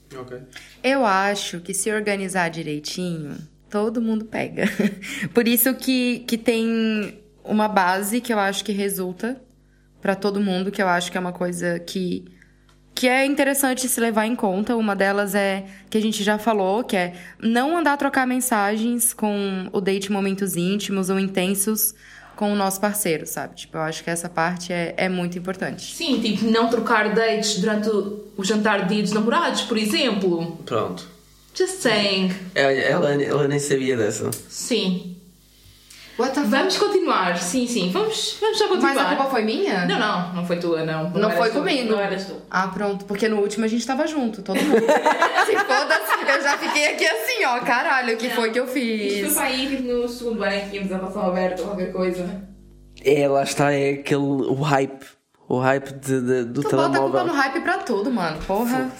Eu acho que se organizar direitinho, todo mundo pega. Por isso que, que tem uma base que eu acho que resulta pra todo mundo, que eu acho que é uma coisa que, que é interessante se levar em conta. Uma delas é que a gente já falou, que é não andar a trocar mensagens com o date em momentos íntimos ou intensos com o nosso parceiro, sabe? Tipo, eu acho que essa parte é, é muito importante. Sim, tipo, não trocar dates durante o, jantar de dia dos namorados, por exemplo. pronto. Just saying. Ela, ela, ela nem sabia dessa. Sim. Vamos continuar. Sim, sim. Vamos, vamos já continuar. Mas a culpa foi minha? Não, não. Não foi tua, não. Não, eras foi tu. comigo. Não eras tu. Ah, pronto. Porque no último a gente tava junto, todo mundo. Se foda-se, eu já fiquei aqui assim, ó. Caralho, o que foi que eu Isto foi fiz? para aí, tipo, no segundo ano em que tínhamos a relação aberta ou qualquer coisa. É, lá está, é aquele o hype. O hype de, de- do Tu bota a culpa telemóvel. no hype pra tudo, mano. Porra.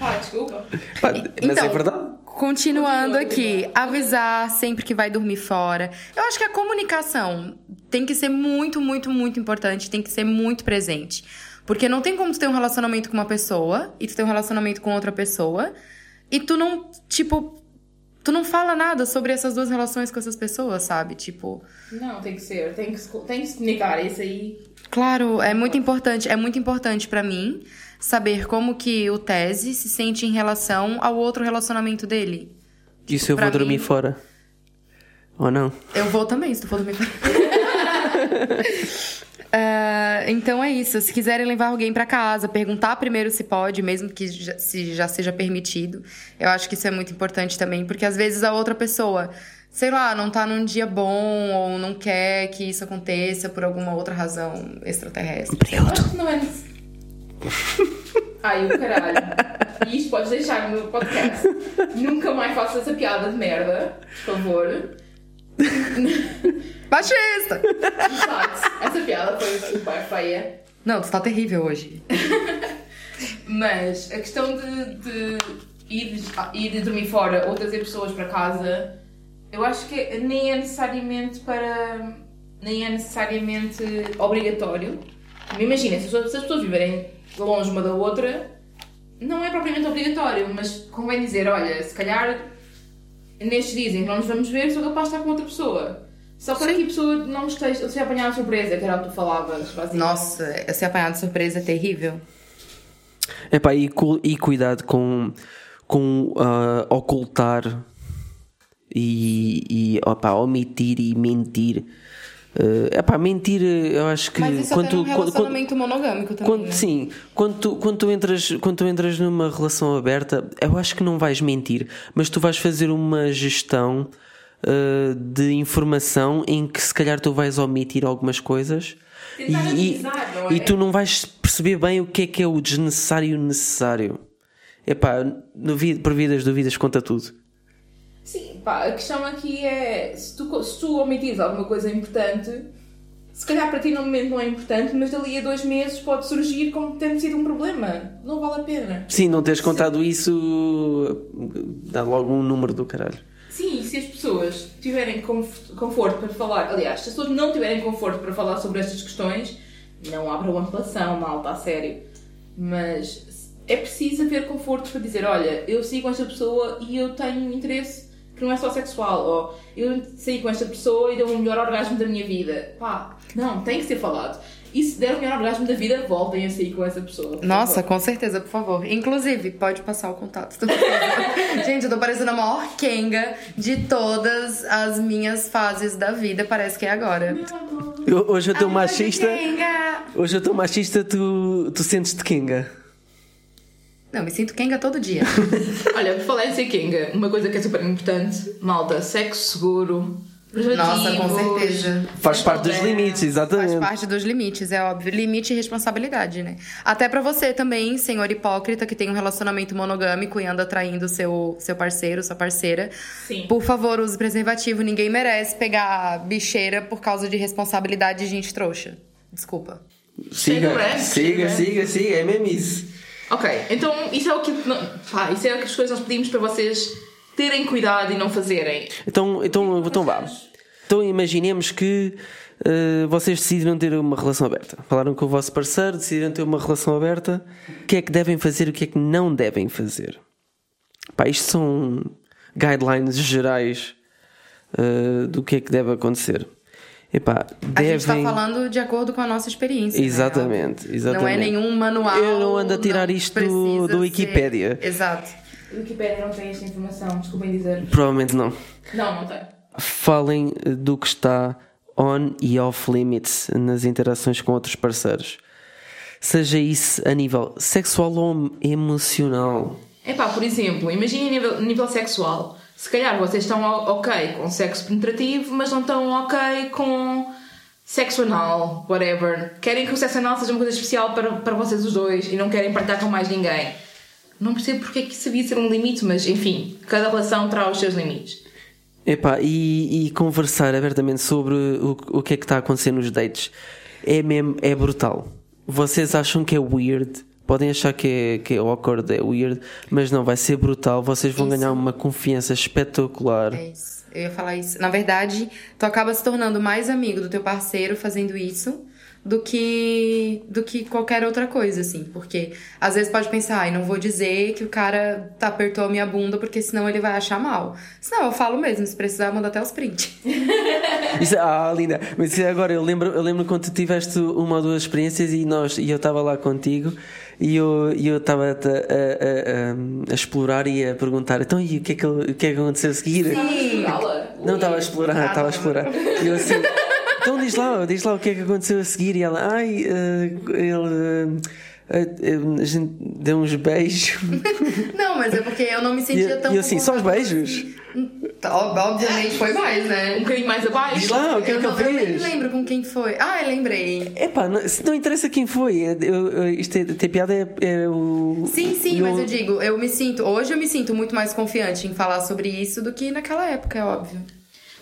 Ah, desculpa. Mas Então, é verdade. Continuando Continua, aqui, avisar sempre que vai dormir fora. Eu acho que a comunicação tem que ser muito, muito, muito importante, tem que ser muito presente. Porque não tem como tu ter um relacionamento com uma pessoa e tu ter um relacionamento com outra pessoa e tu não, tipo, tu não fala nada sobre essas duas relações com essas pessoas, sabe? Tipo, Não, tem que ser, tem que, se- tem que comunicar. Isso aí. claro, é muito importante, é muito importante pra mim saber como que o Tese se sente em relação ao outro relacionamento dele. Isso eu pra vou dormir mim- fora. Ou não? Eu vou também, se tu for dormir. Ah, então é isso. Se quiserem levar alguém pra casa, perguntar primeiro se pode, mesmo que já, se já seja permitido. Eu acho que isso é muito importante também, porque às vezes a outra pessoa, sei lá, não tá num dia bom ou não quer que isso aconteça por alguma outra razão extraterrestre. Eu acho que não é. Ai, o caralho. E isto podes deixar no meu podcast. Nunca mais faças essa piada de merda, por favor. Exato. Essa piada foi super feia. Não, tu tá terrível hoje. Mas a questão de, de ir, ir dormir fora ou trazer pessoas para casa, eu acho que nem é necessariamente para. nem é necessariamente obrigatório. Imagina, se as pessoas, se as pessoas viverem longe uma da outra, não é propriamente obrigatório, mas convém dizer: olha, se calhar nestes dias em que não nos vamos ver, sou capaz de estar com outra pessoa. Só para que a pessoa não esteja, seja apanhada de surpresa, que era o que tu falavas. Nossa, ser apanhado de surpresa é terrível. Epá, e, cu- e cuidado com, com ah, ocultar e, e opá, omitir e mentir. Uh, epá, mentir, eu acho que Mas isso quando, tu- quando- quando- relacionamento monogâmico também, quando- né? sim, quando tu, quando, tu entras, quando tu entras numa relação aberta, eu acho que não vais mentir, mas tu vais fazer uma gestão uh, de informação em que se calhar tu vais omitir algumas coisas Tentar amenizar, não é? e tu não vais perceber bem o que é que é o desnecessário e o necessário. Epá, duvi- por vidas dúvidas conta tudo. Sim, pá, a questão aqui é se tu, se tu omitires alguma coisa importante, se calhar para ti no momento não é importante, mas dali a dois meses pode surgir como tendo sido um problema. Não vale a pena. Sim, não teres contado isso dá logo um número do caralho. Sim, e se as pessoas tiverem conf- conforto para falar, aliás, se as pessoas não tiverem conforto para falar sobre estas questões, não abram a relação, malta, a sério. Mas é preciso haver conforto para dizer: olha, eu sigo esta pessoa e eu tenho interesse que não é só sexual, ou eu saí com esta pessoa e deu o melhor orgasmo da minha vida. Pá, não, tem que ser falado. E se der o melhor orgasmo da vida, voltem a sair com essa pessoa. Nossa, favor. com certeza, por favor. Inclusive, pode passar o contato. Gente, eu tô parecendo a maior kenga de todas as minhas fases da vida. Parece que é agora. Eu- hoje eu estou Ai, machista. Kenga! Hoje eu estou machista, tu, tu sentes-te Kinga. Não, me sinto kenga todo dia. Olha, por falar em ser Kinga, uma coisa que é super importante, malta, sexo seguro. Nossa, com certeza. Faz parte dos limites, Faz exatamente. parte dos limites, é óbvio. Limite e responsabilidade, né? Até pra você também, senhor hipócrita, que tem um relacionamento monogâmico e anda traindo seu, seu parceiro, sua parceira. Sim. Por favor, use preservativo. Ninguém merece pegar bicheira por causa de responsabilidade de gente trouxa. Desculpa. Siga, branco, siga, chega. siga, siga, é mesmo isso. Ok, então isso é o que. Pá, isso é o que as coisas nós pedimos para vocês terem cuidado e não fazerem. Então, então, então vá. Então imaginemos que eh, vocês decidiram ter uma relação aberta. Falaram com o vosso parceiro, decidiram ter uma relação aberta. O que é que devem fazer e o que é que não devem fazer? Pá, isto são guidelines gerais eh, do que é que deve acontecer. Epá, A gente tá devem. falando de acordo com a nossa experiência. né? Exatamente, Não é exatamente. nenhum manual. Eu não ando a tirar isto do ser- Wikipédia. Exato. A Wikipédia não tem esta informação, desculpem dizer. Provavelmente não. Não, não tem. falem eh, do que está on e off limits nas interações com outros parceiros. Seja isso a nível sexual ou emocional. Epá, por exemplo, imaginem a nível, nível sexual. Se calhar vocês estão ok com sexo penetrativo, mas não estão ok com sexo anal, whatever. Querem que o sexo anal seja uma coisa especial para, para vocês os dois e não querem partilhar com mais ninguém. Não percebo porque é que isso devia ser um limite, mas enfim, cada relação terá os seus limites. Epá, e, e conversar abertamente sobre o, o que é que está a acontecer nos dates é mesmo, é brutal. Vocês acham que é weird, podem achar que é, que é awkward, é weird, mas não, vai ser brutal. Vocês vão Isso. ganhar uma confiança espetacular. É isso. Eu ia falar isso. Na verdade, tu acaba se tornando mais amigo do teu parceiro fazendo isso do que do que qualquer outra coisa, assim. Porque às vezes pode pensar, ai, não vou dizer que o cara tá, apertou a minha bunda, porque senão ele vai achar mal. Senão eu falo mesmo, se precisar, manda até os prints. Isso, ah, linda. Mas agora eu lembro, eu lembro quando tu tiveste uma ou duas experiências e nós e eu estava lá contigo e eu eu estava a, a, a, a, explorar e a perguntar então e o que é que, o que, é que aconteceu a seguir? Sim. Não estava a explorar, estava a explorar. E eu assim, então diz lá, diz lá o que é que aconteceu a seguir e ela, ai, uh, ele uh, a gente deu uns beijos. Não, mas é porque eu não me sentia e, tão. E assim, só os beijos? Assim. Obviamente foi mais, né? Um bocadinho mais abaixo. Diz lá, o que é que eu fiz? Eu nem lembro com quem foi. Ah, eu lembrei. Epá, não, se não interessa quem foi, eu, eu, isto é, ter piada é, é, o. Sim, sim, eu... mas eu digo, eu me sinto. Hoje eu me sinto muito mais confiante em falar sobre isso do que naquela época, é óbvio.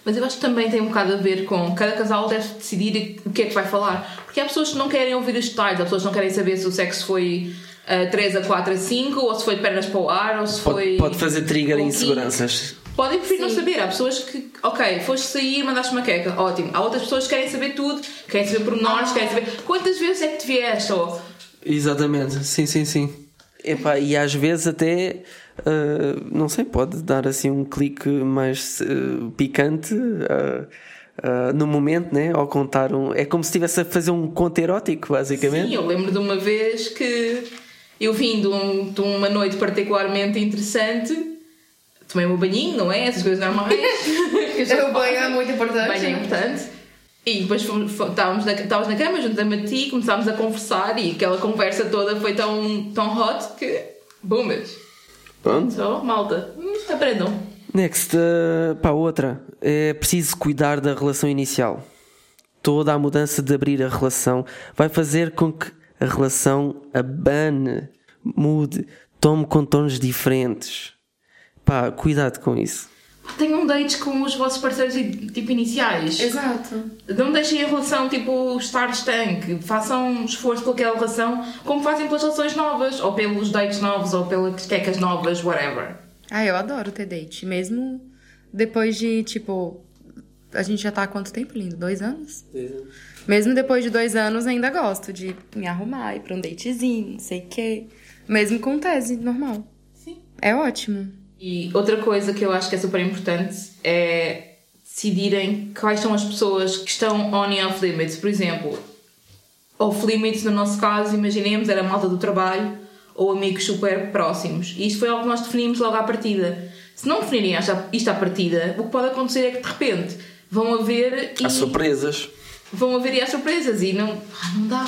Mas eu acho que também tem um bocado a ver com cada casal deve decidir o que é que vai falar. Porque há pessoas que não querem ouvir os detalhes, há pessoas que não querem saber se o sexo foi uh, 3 a 4 a 5, ou se foi de pernas para o ar, ou se pode, foi. Pode fazer trigger em inseguranças. Podem preferir não saber. Há pessoas que, ok, foste sair, mandaste uma queca, ótimo. Há outras pessoas que querem saber tudo, querem saber pormenores, ah. querem saber quantas vezes é que te vieste. Ou... Exatamente, sim, sim, sim. Epá, e às vezes até uh, não sei, pode dar assim um clique mais uh, picante uh, no momento, né? Ao contar um. É como se estivesse a fazer um conto erótico, basicamente. Sim, eu lembro de uma vez que eu vim de, um, de uma noite particularmente interessante. Tomei um banhinho, não é? Essas coisas normais. o banho é muito importante. O banho é importante. E depois fomos, fomos, estávamos, na, estávamos na cama, juntamente a ti, começámos a conversar e aquela conversa toda foi tão, tão hot que. Boomas! Pronto. Só, malta. Hum, aprendam. Next, uh, para outra. É preciso cuidar da relação inicial. Toda a mudança de abrir a relação vai fazer com que a relação abane, mude, tome contornos diferentes. Pá, cuidado com isso tenham dates com os vossos parceiros tipo iniciais. Exato. Não deixem a relação tipo estar estanque. Façam um esforço pelaquela relação como fazem pelas relações novas, ou pelos dates novos, ou pelas quecas novas, whatever. Ah, eu adoro ter date. Mesmo depois de, tipo. A gente já tá há quanto tempo, lindo? Dois anos? Dois anos. Mesmo depois de dois anos, ainda gosto de me arrumar, ir pra um datezinho, não sei o quê. Mesmo com tese, normal. Sim. É ótimo. E outra coisa que eu acho que é super importante é decidirem quais são as pessoas que estão on e off limits. Por exemplo, off limits no nosso caso, imaginemos, era a malta do trabalho ou amigos super próximos. E isto foi algo que nós definimos logo à partida. Se não definirem isto à partida, o que pode acontecer é que de repente vão haver. Há surpresas. Vão haver e há surpresas e não, ah, não dá.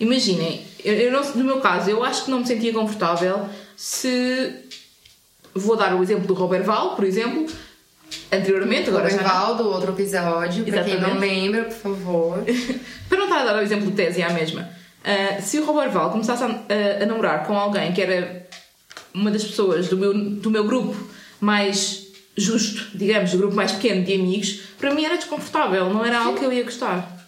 Imaginem, eu, eu não, no meu caso, eu acho que não me sentia confortável se Vou dar o exemplo do Robert Val, por exemplo, anteriormente, agora Robert Val, do outro episódio, para quem não lembra, por favor. para não estar a dar o exemplo de tese, é a mesma. Uh, se o Robert Val começasse a, a, a, namorar com alguém que era uma das pessoas do meu, do meu grupo mais justo, digamos, do grupo mais pequeno de amigos, para mim era desconfortável, não era algo que eu ia gostar.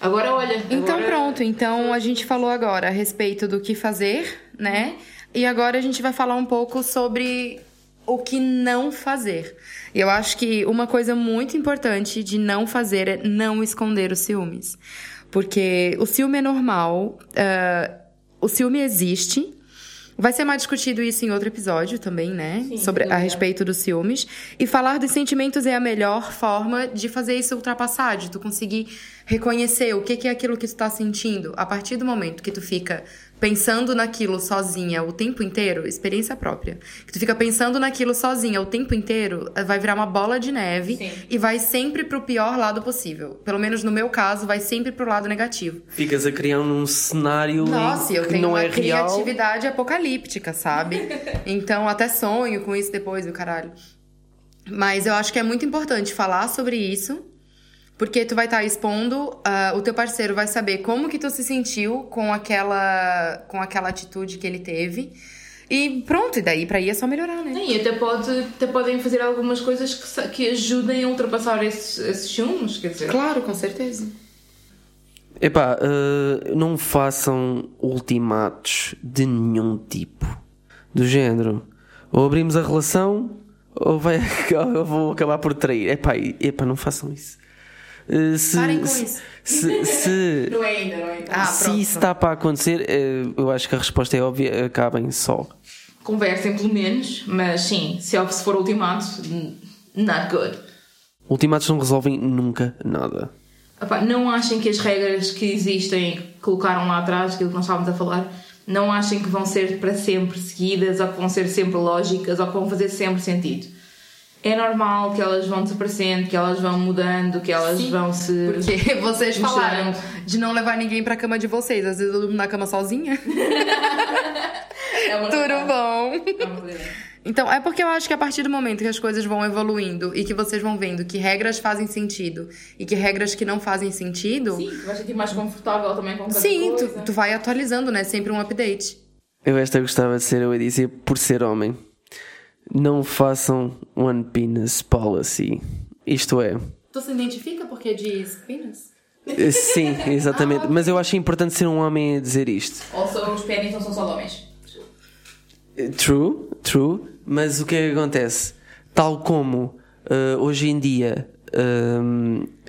Agora olha. Então agora... pronto, então a gente falou agora a respeito do que fazer, né? E agora a gente vai falar um pouco sobre o que não fazer. E eu acho que uma coisa muito importante de não fazer é não esconder os ciúmes. Porque o ciúme é normal, uh, o ciúme existe. Vai ser mais discutido isso em outro episódio também, né? Sim, Sobre a respeito dos ciúmes. E falar dos sentimentos é a melhor forma de fazer isso ultrapassar, de tu conseguir reconhecer o que é aquilo que tu tá sentindo. A partir do momento que tu fica pensando naquilo sozinha o tempo inteiro, experiência própria, que tu fica pensando naquilo sozinha o tempo inteiro, vai virar uma bola de neve Sim. e vai sempre pro pior lado possível. Pelo menos no meu caso, vai sempre pro lado negativo. Ficas a criar um cenário Nossa, eu que tenho não uma é criatividade real. apocalíptica, sabe? então até sonho com isso depois, o caralho. Mas eu acho que é muito importante falar sobre isso porque tu vai estar tá expondo, uh, o teu parceiro vai saber como que tu se sentiu com aquela, com aquela atitude que ele teve. E pronto, e daí para ir é só melhorar, né? Sim, até, pode, até podem fazer algumas coisas que, que ajudem a ultrapassar esses, esses ciúmes, quer dizer. Claro, com certeza. Epá, uh, não façam ultimatos de nenhum tipo. Do género, ou abrimos a relação, ou vai, eu vou acabar por trair. Epá, epá, não façam isso. Uh, se, Parem com se, isso. Se, se, Não é ainda, não é ainda. Ah, se pronto. isso está para acontecer, eh, eu acho que a resposta é óbvia: acabem só. Conversem pelo menos, mas sim, se for ultimato, not good. Ultimatos não resolvem nunca nada. Epá, não achem que as regras que existem, que colocaram lá atrás, aquilo que nós estávamos a falar, não achem que vão ser para sempre seguidas ou que vão ser sempre lógicas ou que vão fazer sempre sentido. É normal que elas vão desaparecendo, que elas vão mudando, que elas vão se. Porque vocês Misturando. falaram de não levar ninguém pra cama de vocês. Às vezes eu durmo na cama sozinha. É uma Tudo verdade. bom? É uma. Então, é porque eu acho que a partir do momento que as coisas vão evoluindo e que vocês vão vendo que regras fazem sentido e que regras que não fazem sentido, Sim, tu vais sentir mais confortável também com cada sim, tu, coisa. tu vai atualizando, né? Sempre um update. Eu esta gostava de ser eu a dizer, por ser homem. Não façam One Penis Policy. Isto é. Tu se identifica porque diz penis? eh, Sim, exatamente. Mas eu acho importante ser um homem a dizer isto. Ou só os pênis não são só homens. Eh, True, true. Mas o que é que acontece? Tal como eh, hoje em dia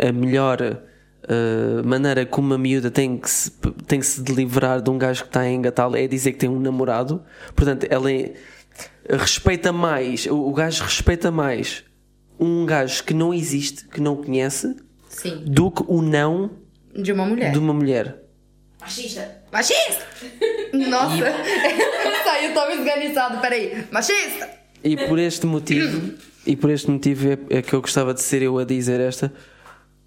a melhor eh, maneira como uma miúda tem que, se, tem que se livrar de um gajo que está a engatá-la é dizer que tem um namorado. Portanto, ela é- respeita mais, o, o gajo respeita mais um gajo que não existe, que não conhece, Sim. do que o não De uma mulher. de uma mulher. Machista! Machista! Nossa! Saiu tão esganiçado, peraí. Machista! E por este motivo, e por este motivo é, é que eu gostava de ser eu a dizer esta,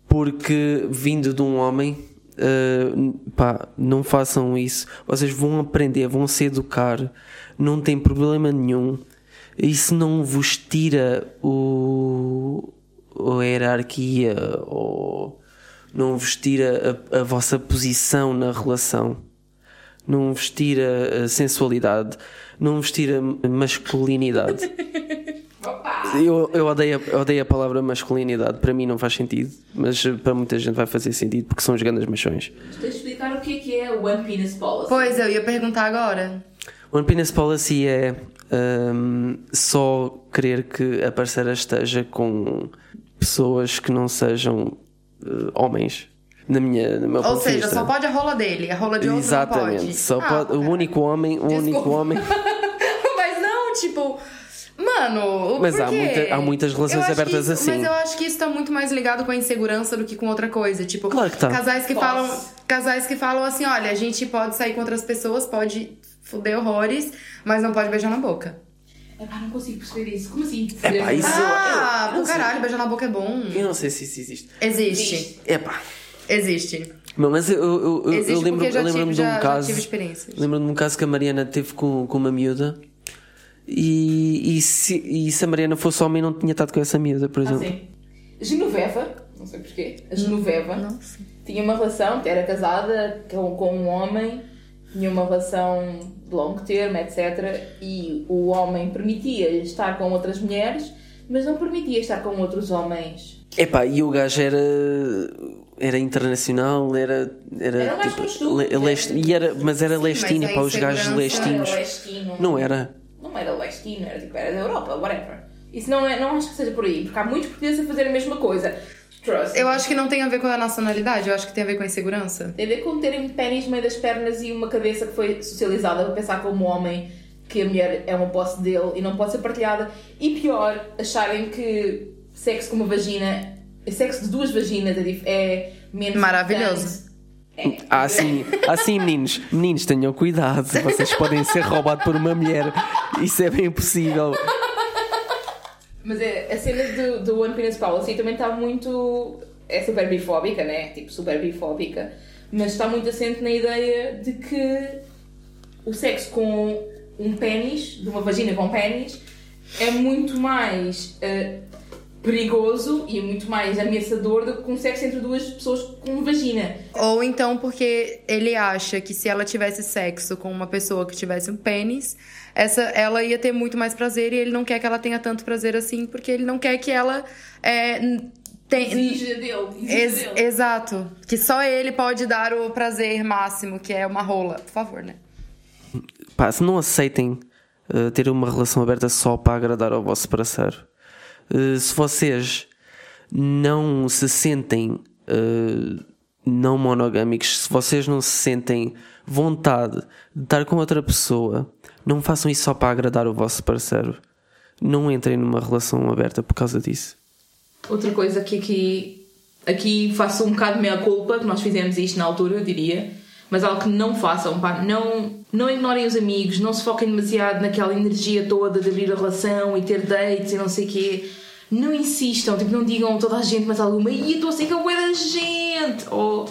porque vindo de um homem, uh, pá, não façam isso. Vocês vão aprender, vão se educar, não tem problema nenhum. Isso não vos tira o, a hierarquia ou não vos tira a, a vossa posição na relação não vos tira a sensualidade, não vos tira a masculinidade. Eu, eu, odeio, a- eu odeio a palavra masculinidade, para mim não faz sentido, mas para muita gente vai fazer sentido porque são os grandes machões. Tens de explicar o que é que é o One Penis Policy. Pois, eu ia perguntar agora. One Penis Policy é hum, só querer que a parceira esteja com pessoas que não sejam eh, homens. Na minha, no meu Ou seja, vista. só pode a rola dele, a rola de outro Exatamente, não pode. só Ah, pode, o único homem, o único Desculpa. homem. Mas não, tipo. Mano, Mas há muita- há muitas relações Eu abertas isso- assim. Mas eu acho que isso tá muito mais ligado com a insegurança do que com outra coisa. Tipo, Claro que tá. casais que Posso. falam. Casais que falam assim: olha, a gente pode sair com outras pessoas, pode fuder horrores, mas não pode beijar na boca. Epá, não consigo perceber isso. Como assim? Epá, isso- ah, eu- eu sei. caralho, beijar na boca é bom. Eu não sei se isso existe. Existe. Epá. Existe. Não, mas eu, eu, eu, eu lembro, eu lembro-me tive- de um já- caso. Lembro-me de um caso que a Mariana teve com, com uma miúda. E, e, se, e se a Mariana fosse homem, não tinha estado com essa miúda, por Ah, exemplo. sim. Genoveva, não sei porquê, a Genoveva Não sei. tinha uma relação, era casada com, com um homem, tinha uma relação de longo termo, etc. E o homem permitia estar com outras mulheres, mas não permitia estar com outros homens. Epá, e o gajo era. Era internacional, era. Era, Era mais tipo. le- leste- e era, mas era Sim, lestino, mas a pá, os gajos Não era lestinos. lestino. Não era. Não era lestino, era tipo, era da Europa, whatever. Isso não, é, não acho que seja por aí, porque há muitos portugueses a fazer a mesma coisa. Trust. Eu acho que não tem a ver com a nacionalidade, eu acho que tem a ver com a insegurança. Tem a ver com terem pênis no meio das pernas e uma cabeça que foi socializada para pensar como homem que a mulher é uma posse dele e não pode ser partilhada. E pior, acharem que sexo com uma vagina, sexo de duas vaginas é, é menos. Maravilhoso. É. Ah, sim, ah, sim, meninos. Meninos, tenham cuidado. Vocês podem ser roubados por uma mulher. Isso é bem possível. Mas é, a cena do, do One Penis Policy também está muito. é super bifóbica, né? Tipo, super bifóbica. Mas está muito assente na ideia de que o sexo com um pênis, de uma vagina com pênis, é muito mais eh, perigoso e muito mais ameaçador do que um sexo entre duas pessoas com vagina. Ou então porque ele acha que se ela tivesse sexo com uma pessoa que tivesse um pênis, essa, ela ia ter muito mais prazer e ele não quer que ela tenha tanto prazer assim, porque ele não quer que ela é, tem, Exige dele, exige Ex- dele. exato. Que só ele pode dar o prazer máximo, que é uma rola. Por favor, né? Pá, se não aceitem uh, ter uma relação aberta só para agradar ao vosso parceiro, uh, se vocês não se sentem uh, não monogâmicos, se vocês não se sentem vontade de estar com outra pessoa, não façam isso só para agradar o vosso parceiro. Não entrem numa relação aberta por causa disso. Outra coisa que aqui, aqui faço um bocado meia culpa, que nós fizemos isto na altura, eu diria, mas algo que não façam, pá, não, não ignorem os amigos, não se foquem demasiado naquela energia toda de abrir a relação e ter dates e não sei o quê. Não insistam, tipo, não digam toda a gente, mas alguma, e estou assim com a da gente, ou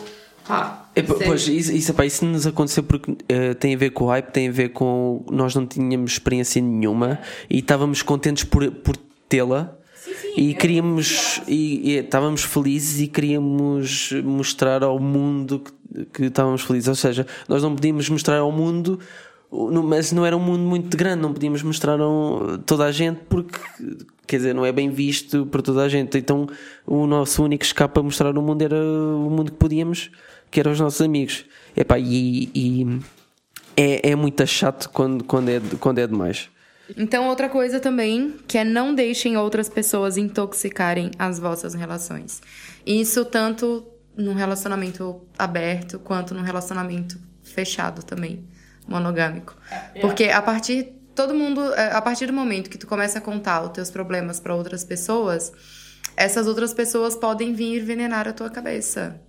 pá. É, pois, isso, isso, pá, isso nos aconteceu porque uh, tem a ver com o hype, tem a ver com nós não tínhamos experiência nenhuma e estávamos contentes por, por tê-la e queríamos e, e, estávamos felizes e queríamos mostrar ao mundo que, que, estávamos felizes. Ou seja nós não podíamos mostrar ao mundo mas não era um mundo muito grande não podíamos mostrar a toda a gente porque quer dizer não é bem visto por toda a gente. Então o nosso único escape a mostrar no mundo era o mundo que podíamos que eram os nossos amigos. Epá, e, e é, é muito chato quando, quando, é, quando é demais. Então, outra coisa também, que é não deixem outras pessoas intoxicarem as vossas relações. Isso tanto num relacionamento aberto quanto num relacionamento fechado também, monogâmico. É. Porque a partir todo mundo, é, a partir do momento que tu começa a contar os teus problemas para outras pessoas, essas outras pessoas podem vir envenenar a tua cabeça.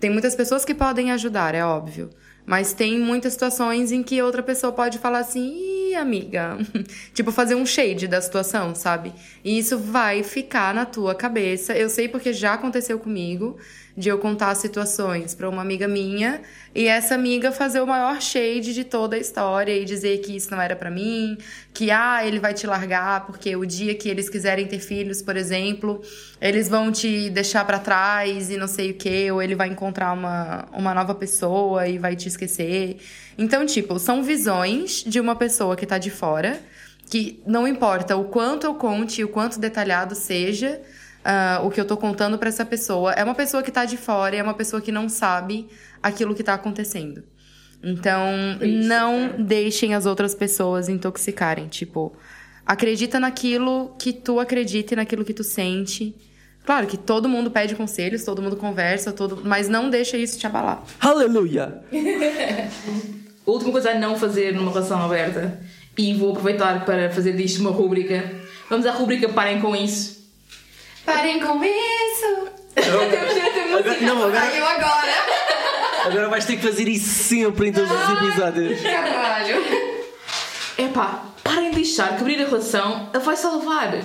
Tem muitas pessoas que podem ajudar, é óbvio. Mas tem muitas situações em que outra pessoa pode falar assim, Ih, amiga. tipo, fazer um shade da situação, sabe? E isso vai ficar na tua cabeça. Eu sei porque já aconteceu comigo de eu contar situações para uma amiga minha e essa amiga fazer o maior shade de toda a história e dizer que isso não era para mim, que ah, ele vai te largar porque o dia que eles quiserem ter filhos, por exemplo, eles vão te deixar para trás e não sei o que, ou ele vai encontrar uma, uma nova pessoa e vai te esquecer. Então, tipo, são visões de uma pessoa que tá de fora, que não importa o quanto eu conte, o quanto detalhado seja, uh, o que eu tô contando para essa pessoa. É uma pessoa que tá de fora, é uma pessoa que não sabe aquilo que tá acontecendo. Então, Isso, não é. deixem as outras pessoas intoxicarem. Tipo, acredita naquilo que tu acredita e naquilo que tu sente. Claro que todo mundo pede conselhos, todo mundo conversa, todo, mas não deixa isso te abalar. Aleluia! última coisa a não fazer numa relação aberta, e vou aproveitar para fazer disto uma rúbrica. Vamos à rúbrica Parem com isso. Parem com isso! agora, não, agora, eu agora! Agora vais ter que fazer isso sempre em todos os episódios. Caralho! Epá, parem de deixar que abrir a relação vai salvar.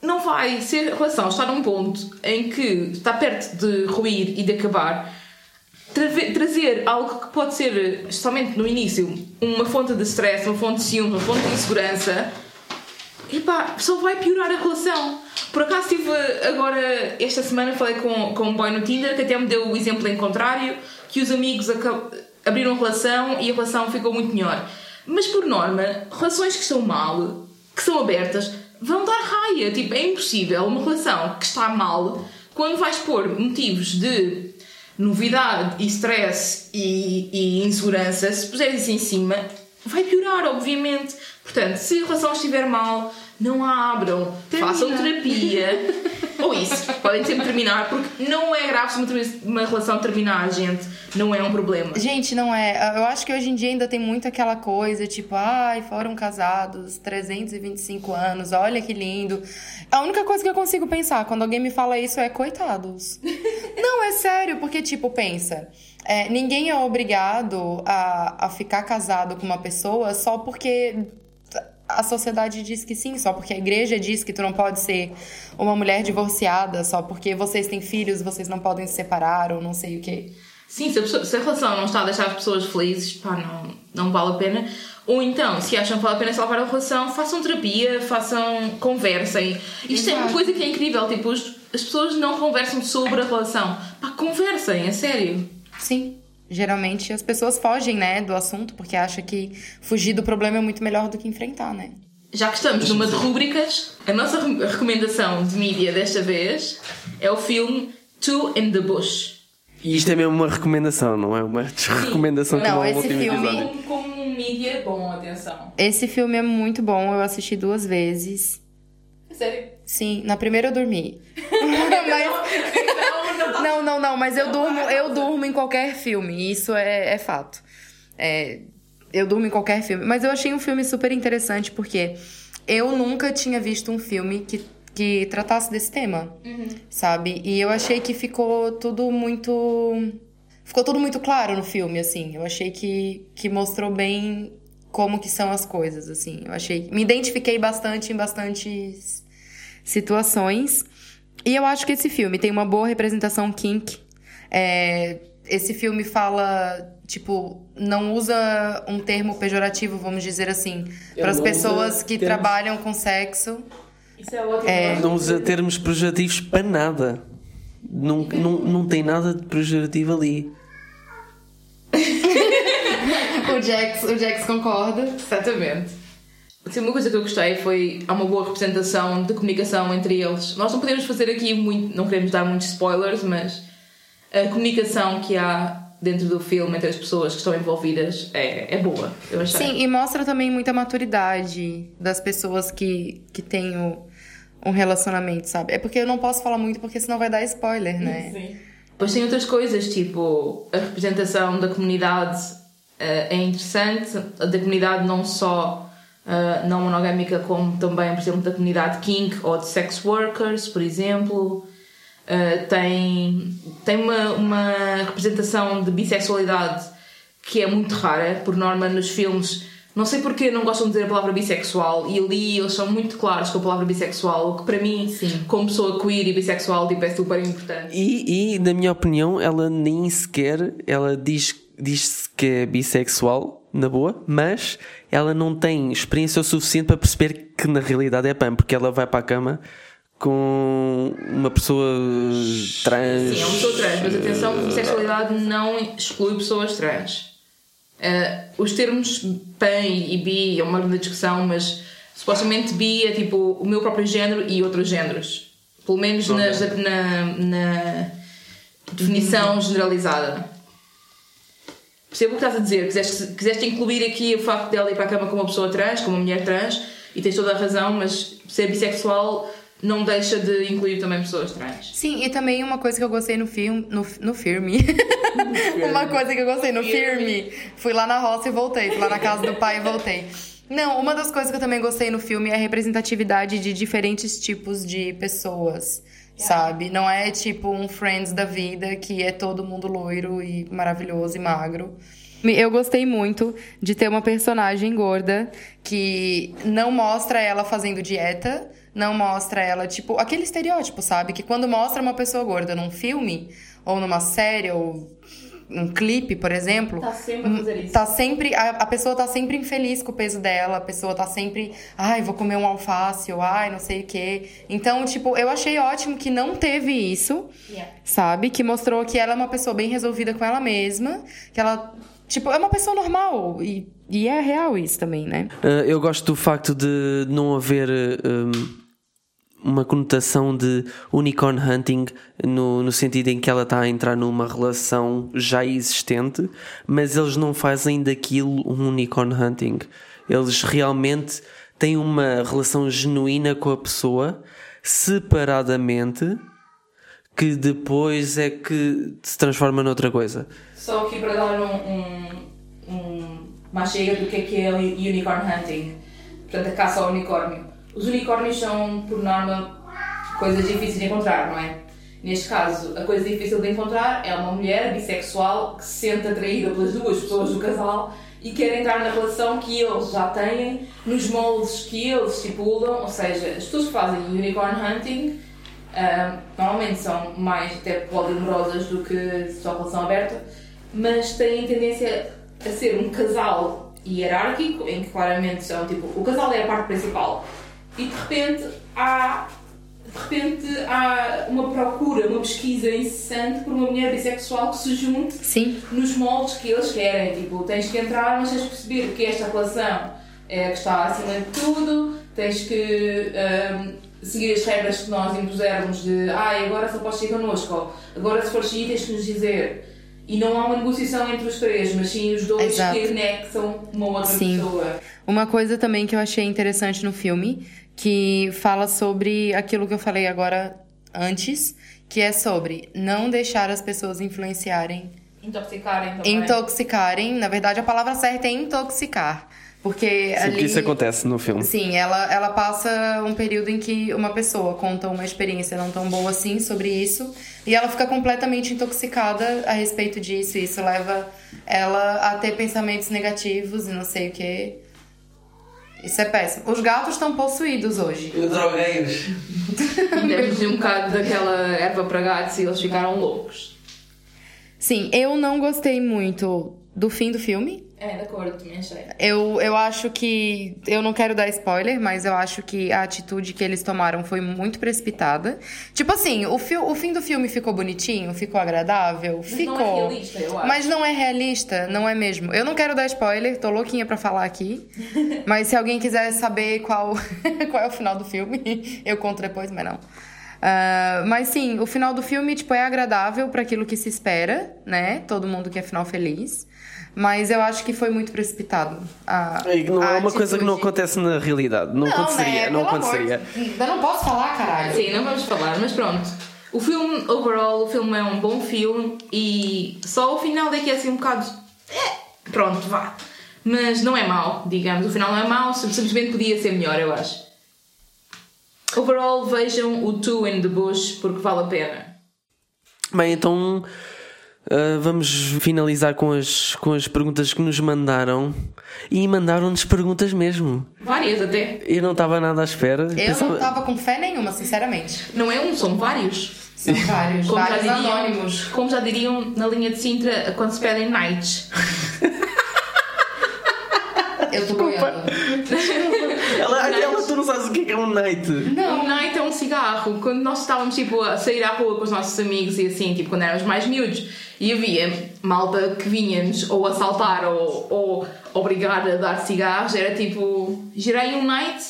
Não vai ser a relação está num ponto em que está perto de ruir e de acabar. trazer algo que pode ser, somente no início, uma fonte de stress, uma fonte de ciúme, uma fonte de insegurança, epá, só vai piorar a relação. Por acaso tive agora, esta semana, falei com, com um boy no Tinder que até me deu o exemplo em contrário, que os amigos abriram relação e a relação ficou muito melhor. Mas por norma, relações que estão mal, que são abertas, vão dar raia. Tipo, é impossível uma relação que está mal, quando vais pôr motivos de novidade e stress e, e insegurança, se puseres isso em cima, vai piorar, obviamente. Portanto, se a relação estiver mal, não a abram, Termina. façam terapia. Ou isso, podem sempre terminar, porque não é grave se uma, relação terminar, gente. Não é um problema. Gente, não é. Eu acho que hoje em dia ainda tem muito aquela coisa, tipo, ai, foram casados 325 anos, olha que lindo. A única coisa que eu consigo pensar quando alguém me fala isso é coitados. não, é sério, porque, tipo, pensa. É, ninguém é obrigado a, a ficar casado com uma pessoa só porque a sociedade diz que sim, só porque a igreja diz que tu não pode ser uma mulher divorciada, só porque vocês têm filhos, vocês não podem se separar ou não sei o quê. Sim, se a, pessoa, se a relação não está a deixar as pessoas felizes, pá, não, não vale a pena. Ou então, se acham que vale a pena salvar a relação, façam terapia, façam, conversem. Isto Exato. é uma coisa que é incrível, tipo, as, as pessoas não conversam sobre a relação. Pá, conversem, é sério. Sim. Geralmente as pessoas fogem, né, do assunto porque acham que fugir do problema é muito melhor do que enfrentar, né? Já que estamos numa de rúbricas, a nossa recomendação de mídia desta vez é o filme Two in the Bush. E isto é mesmo uma recomendação, não é uma recomendação como não, esse filme como, como um mídia bom, atenção. Esse filme é muito bom, eu assisti duas vezes. Sério? Sim, na primeira eu dormi. Mas Não, não, não, mas eu durmo, eu durmo em qualquer filme, isso é, é fato. É, eu durmo em qualquer filme. Mas eu achei um filme super interessante porque eu nunca tinha visto um filme que, que tratasse desse tema, sabe? E eu achei que ficou tudo muito. Ficou tudo muito claro no filme, assim. Eu achei que, que mostrou bem como que são as coisas, assim. Eu achei. Me identifiquei bastante em bastantes situações. E eu acho que esse filme tem uma boa representação kink. É, esse filme fala, tipo, não usa um termo pejorativo, vamos dizer assim, para as pessoas que termos- trabalham com sexo. Isso é ótimo. É. Não usa termos pejorativos para nada. Não, não, não tem nada de pejorativo ali. O Jax, o Jax concorda. Exatamente. Assim, uma coisa que eu gostei foi há uma boa representação de comunicação entre eles. Nós não podemos fazer aqui muito, não queremos dar muitos spoilers, mas a comunicação que há dentro do filme entre as pessoas que estão envolvidas é, é boa. Eu achei. Sim, e mostra também muita maturidade das pessoas que, que têm o, um relacionamento, sabe? É porque eu não posso falar muito, porque senão vai dar spoiler, né? Sim. Depois tem outras coisas, tipo a representação da comunidade eh, é interessante, a da comunidade não só eh, não monogâmica, como também, por exemplo, da comunidade kink ou de sex workers, por exemplo. Eh, tem tem uma, uma representação de bissexualidade que é muito rara, por norma nos filmes. Não sei porque não gostam de dizer a palavra bissexual e ali eles são muito claros com a palavra bissexual, o que para mim, como pessoa queer e bissexual, tipo, é super importante. E, e, na minha opinião, ela nem sequer ela diz, diz que é bissexual, na boa, mas ela não tem experiência o suficiente para perceber que na realidade é pan, porque ela vai para a cama com uma pessoa trans. Sim, é uma pessoa trans, mas atenção, que bissexualidade não exclui pessoas trans. Eh, os termos pan e bi é uma grande discussão, mas supostamente bi é tipo o meu próprio género e outros géneros. Pelo menos nas- na, na definição generalizada. Percebo o que estás a dizer, quiseste, quiseste incluir aqui o facto dela ir para a cama com uma pessoa trans, com uma mulher trans, e tens toda a razão, mas ser bissexual não deixa de incluir também pessoas trans. Sim, e também uma coisa que eu gostei no filme. No, no filme. uma coisa que eu gostei no filme. Fui lá na roça e voltei. Fui lá na casa do pai e voltei. Não, uma das coisas que eu também gostei no filme é a representatividade de diferentes tipos de pessoas. Sabe? Não é tipo um Friends da vida que é todo mundo loiro e maravilhoso e magro. Eu gostei muito de ter uma personagem gorda que não mostra ela fazendo dieta, não mostra ela, tipo, aquele estereótipo, sabe? Que quando mostra uma pessoa gorda num filme, ou numa série, ou um clipe, por exemplo. Tá sempre a fazer isso. Tá sempre. A, a pessoa tá sempre infeliz com o peso dela, a pessoa tá sempre. Ai, vou comer um alface, ou ai, não sei o quê. Então, tipo, eu achei ótimo que não teve isso sabe? Que mostrou que ela é uma pessoa bem resolvida com ela mesma, que ela, tipo, é uma pessoa normal. E, e é real isso também, né? Uh, eu gosto do facto de não haver um, uma conotação de unicorn hunting no, no sentido em que ela está a entrar numa relação já existente, mas eles não fazem daquilo um unicorn hunting. Eles realmente têm uma relação genuína com a pessoa, separadamente, que depois é que se transforma noutra coisa. Só aqui para dar um, um, um uma chega do que é que é unicorn hunting, portanto a caça ao unicórnio. Os unicórnios são, por norma, coisas difíceis de encontrar, não é? Neste caso, a coisa difícil de encontrar é uma mulher bissexual que se sente atraída pelas duas pessoas do casal e quer entrar na relação que eles já têm, nos moldes que eles estipulam, ou seja, as pessoas que fazem unicorn hunting ah, normalmente são mais até poliamorosas do que só relação aberta, mas têm tendência a ser um casal hierárquico, em que claramente são tipo, o casal é a parte principal, e de repente há de repente há uma procura, uma pesquisa incessante por uma mulher bissexual que se junte Sim. nos moldes que eles querem. Tipo, tens que entrar, mas tens que perceber que esta relação é a que está acima de tudo, tens que ahm, seguir as regras que nós impusermos de ah, agora só podes ir connosco, agora se fores ir tens que nos dizer. E não há uma negociação entre os três, mas sim os dois Exato. que anexam uma outra Sim. pessoa. Uma coisa também que eu achei interessante no filme, que fala sobre aquilo que eu falei agora antes, que é sobre não deixar as pessoas influenciarem, Intoxicarem também. intoxicarem. Na verdade, a palavra certa é intoxicar. Porque Sim, ali. porque isso acontece no filme. Sim, ela, ela passa um período em que uma pessoa conta uma experiência não tão boa assim sobre isso e ela fica completamente intoxicada a respeito disso. E isso leva ela a ter pensamentos negativos e não sei o que. Isso é péssimo. Os gatos estão possuídos hoje. Drogueiros. Demos um bocado daquela erva para gatos e eles ficaram loucos. Sim, eu não gostei muito do fim do filme. É, acordo, também achei. Eu, eu acho que. Eu não quero dar spoiler, mas eu acho que a atitude que eles tomaram foi muito precipitada. Tipo assim, o, fi o fim do filme ficou bonitinho, ficou agradável, ficou. não é realista, eu acho. Mas não é realista, não é mesmo. Eu não quero dar spoiler, tô louquinha pra falar aqui. mas se alguém quiser saber qual, qual é o final do filme, eu conto depois, mas não. Ah, mas sim, o final do filme tipo, é agradável para aquilo que se espera, né? Todo mundo quer final feliz. Mas eu acho que foi muito precipitado. A, E não a é uma coisa que não acontece na realidade. Não, aconteceria. né? Não Pelo aconteceria. Eu não posso falar, caralho. Sim, não vamos falar, mas pronto. O filme, overall, o filme é um bom filme e só o final daqui é assim um bocado. É, pronto, vá. Mas não é mau, digamos. O final não é mau, sim- simplesmente podia ser melhor, eu acho. Overall, vejam o Two in the Bush porque vale a pena. Bem, então ah, vamos finalizar com as, com as perguntas que nos mandaram. E mandaram-nos perguntas mesmo. Várias até. Eu não estava nada à espera. Eu Pensava- não tava com fé nenhuma, sinceramente. Não é um, são vários. São vários, Como já, vários diriam, anônimos. como já diriam na linha de Sintra quando se pedem nights. Eu tô boiando. Ela, ela, tu não sabes o que é um night. Não. Um night é um cigarro. Quando nós estávamos tipo, a sair à rua com os nossos amigos e assim, tipo, quando éramos mais miúdos, e havia malta que vinha-nos ou assaltar ou, ou obrigar a dar cigarros, era tipo, girei um night,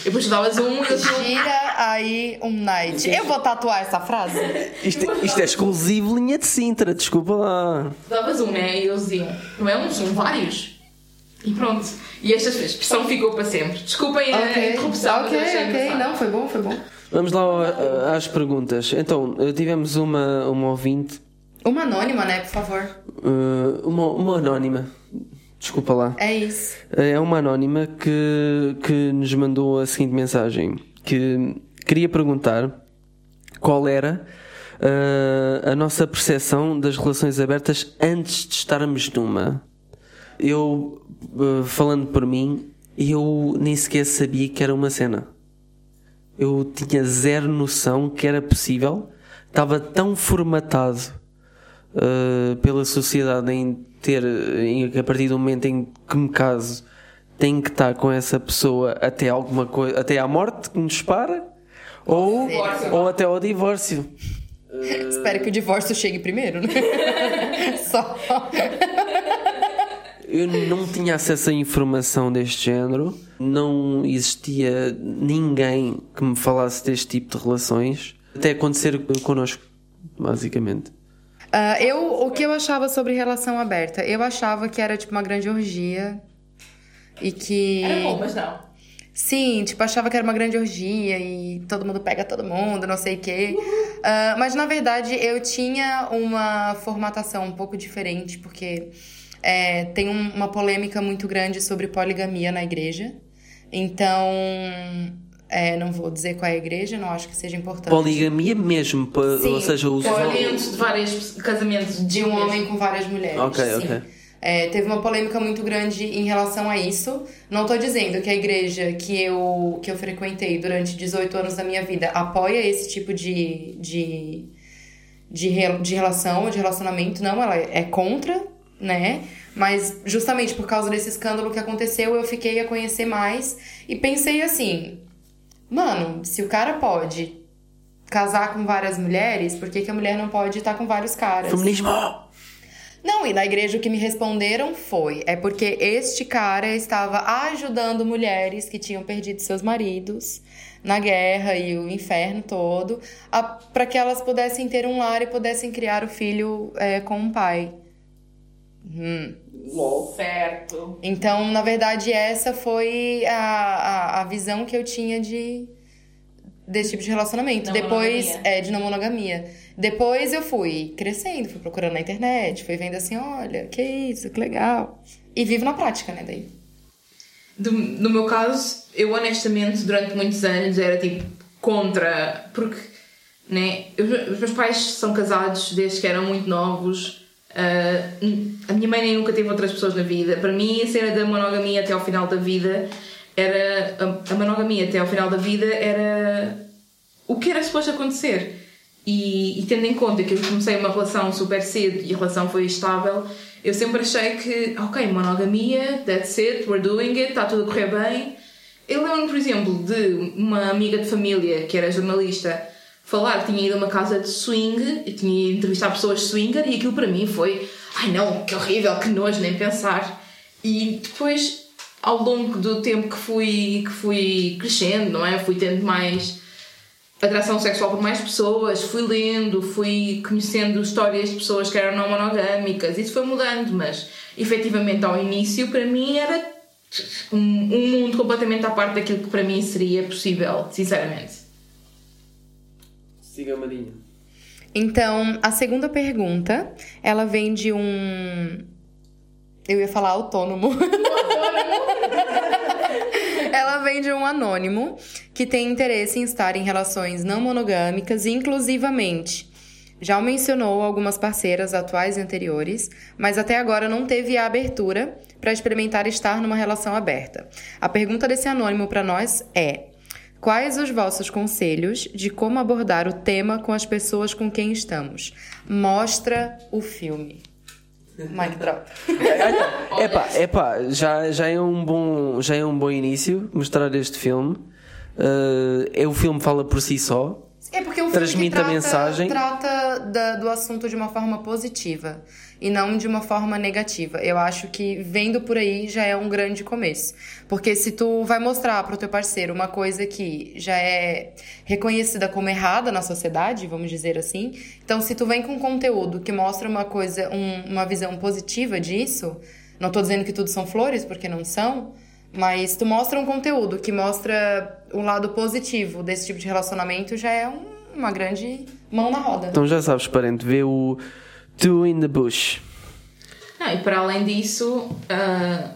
e depois tu davas um e eles iam- Gira aí um night. Eu vou tatuar essa frase. Isto, isto é exclusivo linha de Sintra, desculpa lá. davas um, né? E eles diziam, não é um, são vários. E pronto. E esta expressão ficou para sempre. Desculpem a interrupção, ok, ok. Não, foi bom, foi bom. Vamos lá ao- às perguntas. Então, eh, tivemos uma, uma ouvinte, Uma anônima, né, por favor. eh, uma, uma anónima. Desculpa lá. É isso. É uma anónima que, que nos mandou a seguinte mensagem: que queria perguntar qual era eh, a nossa percepção das relações abertas antes de estarmos numa. Eu, eh, falando por mim, eu nem sequer sabia que era uma cena. Eu tinha zero noção que era possível. Estava tão formatado uh, pela sociedade em ter, em, a partir do momento em que me caso, tenho que estar com essa pessoa até alguma coisa, até à morte que nos para, ou, ou até ao divórcio. Espero que o divórcio chegue primeiro, né? Só. Eu não tinha acesso a informação deste género, não existia ninguém que me falasse deste tipo de relações, até acontecer connosco, basicamente. Ah, eu, o que eu achava sobre relação aberta? Eu achava que era tipo uma grande orgia. E que. Era bom, mas não. Sim, tipo, achava que era uma grande orgia e todo mundo pega todo mundo, não sei o quê. Ah, mas na verdade eu tinha uma formatação um pouco diferente, porque é, tem um- uma polêmica muito grande sobre poligamia na igreja. Então, é, não vou dizer qual é a igreja, não acho que seja importante. Poligamia mesmo, Sim, ou seja, os Casamentos de vários casamentos de um homem com várias mulheres. Ok, sim. ok. É, teve uma polêmica muito grande em relação a isso. Não tô dizendo que a igreja que eu, que eu frequentei durante 18 anos da minha vida apoia esse tipo de, de, de, de relação, de relacionamento. Não, ela é contra, né? Mas justamente por causa desse escândalo que aconteceu, eu fiquei a conhecer mais e pensei assim: mano, se o cara pode casar com várias mulheres, por que, que a mulher não pode estar com vários caras? Feminismo! Não, e na igreja o que me responderam foi: é porque este cara estava ajudando mulheres que tinham perdido seus maridos na guerra e o inferno todo, para que elas pudessem ter um lar e pudessem criar o filho é, com um pai. Hum. Certo. Então, na verdade, essa foi a, a, a visão que eu tinha de desse tipo de relacionamento. Não Depois, monogamia. é, de não monogamia. Depois eu fui crescendo, fui procurando na internet, fui vendo assim, olha, que isso, que legal. E vivo na prática, né, daí. Do- no meu caso, eu honestamente, durante muitos anos, era tipo contra. Porque, né? eu- os meus pais são casados desde que eram muito novos. Ah, a minha mãe nem nunca teve outras pessoas na vida. Para mim, a cena da monogamia até ao final da vida era. A, a monogamia até ao final da vida era o que era suposto acontecer. E, e tendo em conta que eu comecei uma relação super cedo e a relação foi estável, eu sempre achei que, ok, monogamia, that's it, we're doing it, está tudo a correr bem. Eu lembro-me, por exemplo, de uma amiga de família que era jornalista falar tinha ido a uma casa de swing e tinha ido entrevistar pessoas swinger e aquilo para mim foi, ai não, que horrível, que nojo, nem pensar. E depois, ao longo do tempo que fui, que fui crescendo, não é? Fui tendo mais atração sexual por mais pessoas, fui lendo, fui conhecendo histórias de pessoas que eram não monogâmicas, isso foi mudando, mas efetivamente ao início para mim era um, um mundo completamente à parte daquilo que para mim seria possível, sinceramente. Siga Marinha. Então, a segunda pergunta, ela vem de um. Eu ia falar autônomo. ela vem de um anônimo que tem interesse em estar em relações não monogâmicas, inclusivamente. Já mencionou algumas parceiras atuais e anteriores, mas até agora não teve a abertura para experimentar estar numa relação aberta. A pergunta desse anônimo para nós é: Quais os vossos conselhos de como abordar o tema com as pessoas com quem estamos? Mostra o filme. Mic drop. Epá, epá, já, já, é um bom, já é um bom início mostrar este filme. Uh, é, o filme fala por si só. É porque é um filme Transmite que trata, a mensagem. trata da- do assunto de uma forma positiva e não de uma forma negativa. Eu acho que vendo por aí já é um grande começo. Porque se tu vai mostrar pro teu parceiro uma coisa que já é reconhecida como errada na sociedade, vamos dizer assim, então se tu vem com conteúdo que mostra uma coisa, um- uma visão positiva disso, não tô dizendo que tudo são flores, porque não são, mas tu mostra um conteúdo que mostra um lado positivo desse tipo de relacionamento, já é um- uma grande mão na roda. Então já sabes, parente, vê o Two in the Bush. Não, e para além disso,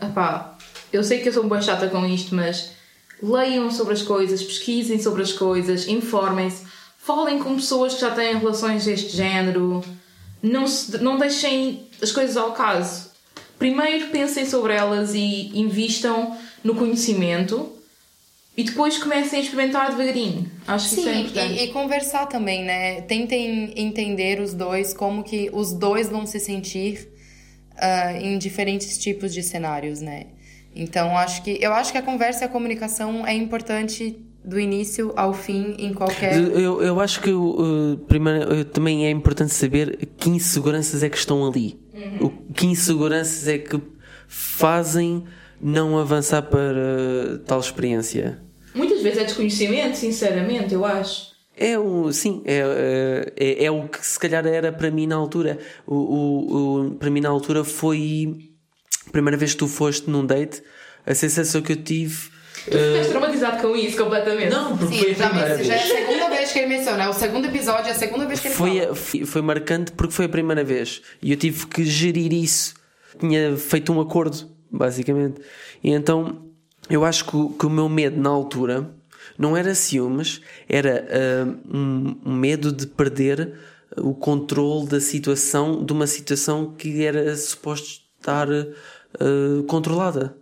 epá, eu sei que eu sou um bem chata com isto, mas leiam sobre as coisas, pesquisem sobre as coisas, informem-se, falem com pessoas que já têm relações deste género, não, se, não deixem as coisas ao caso. Primeiro pensem sobre elas e invistam no conhecimento e depois comecem a experimentar devagarinho. Acho que isso é Sim, importante. e, e conversar também, né? Tentem entender os dois, como que os dois vão se sentir ah, em diferentes tipos de cenários, né? Então, acho que eu acho que a conversa e a comunicação é importante do início ao fim em qualquer Eu, eu acho que uh, primeiro, uh, também é importante saber que inseguranças é que estão ali. O, que inseguranças é que fazem não avançar para tal experiência. Vezes é desconhecimento, sinceramente, eu acho. É o, sim, é, é, é o que se calhar era para mim na altura. O, o, o- para mim na altura foi a primeira vez que tu foste num date, a sensação que eu tive. Tu ficaste traumatizado com isso completamente. Não, porque Sim, foi a já, primeira já é a vez. segunda vez que ele menciona, é o segundo episódio, é a segunda vez que ele Foi, a- foi, foi marcante porque foi a primeira vez e eu tive que gerir isso. Tinha feito um acordo, basicamente. E então eu acho que, que o meu medo na altura não era ciúmes, era ah, um, um medo de perder o controle da situação, de uma situação que era suposto estar ah, controlada.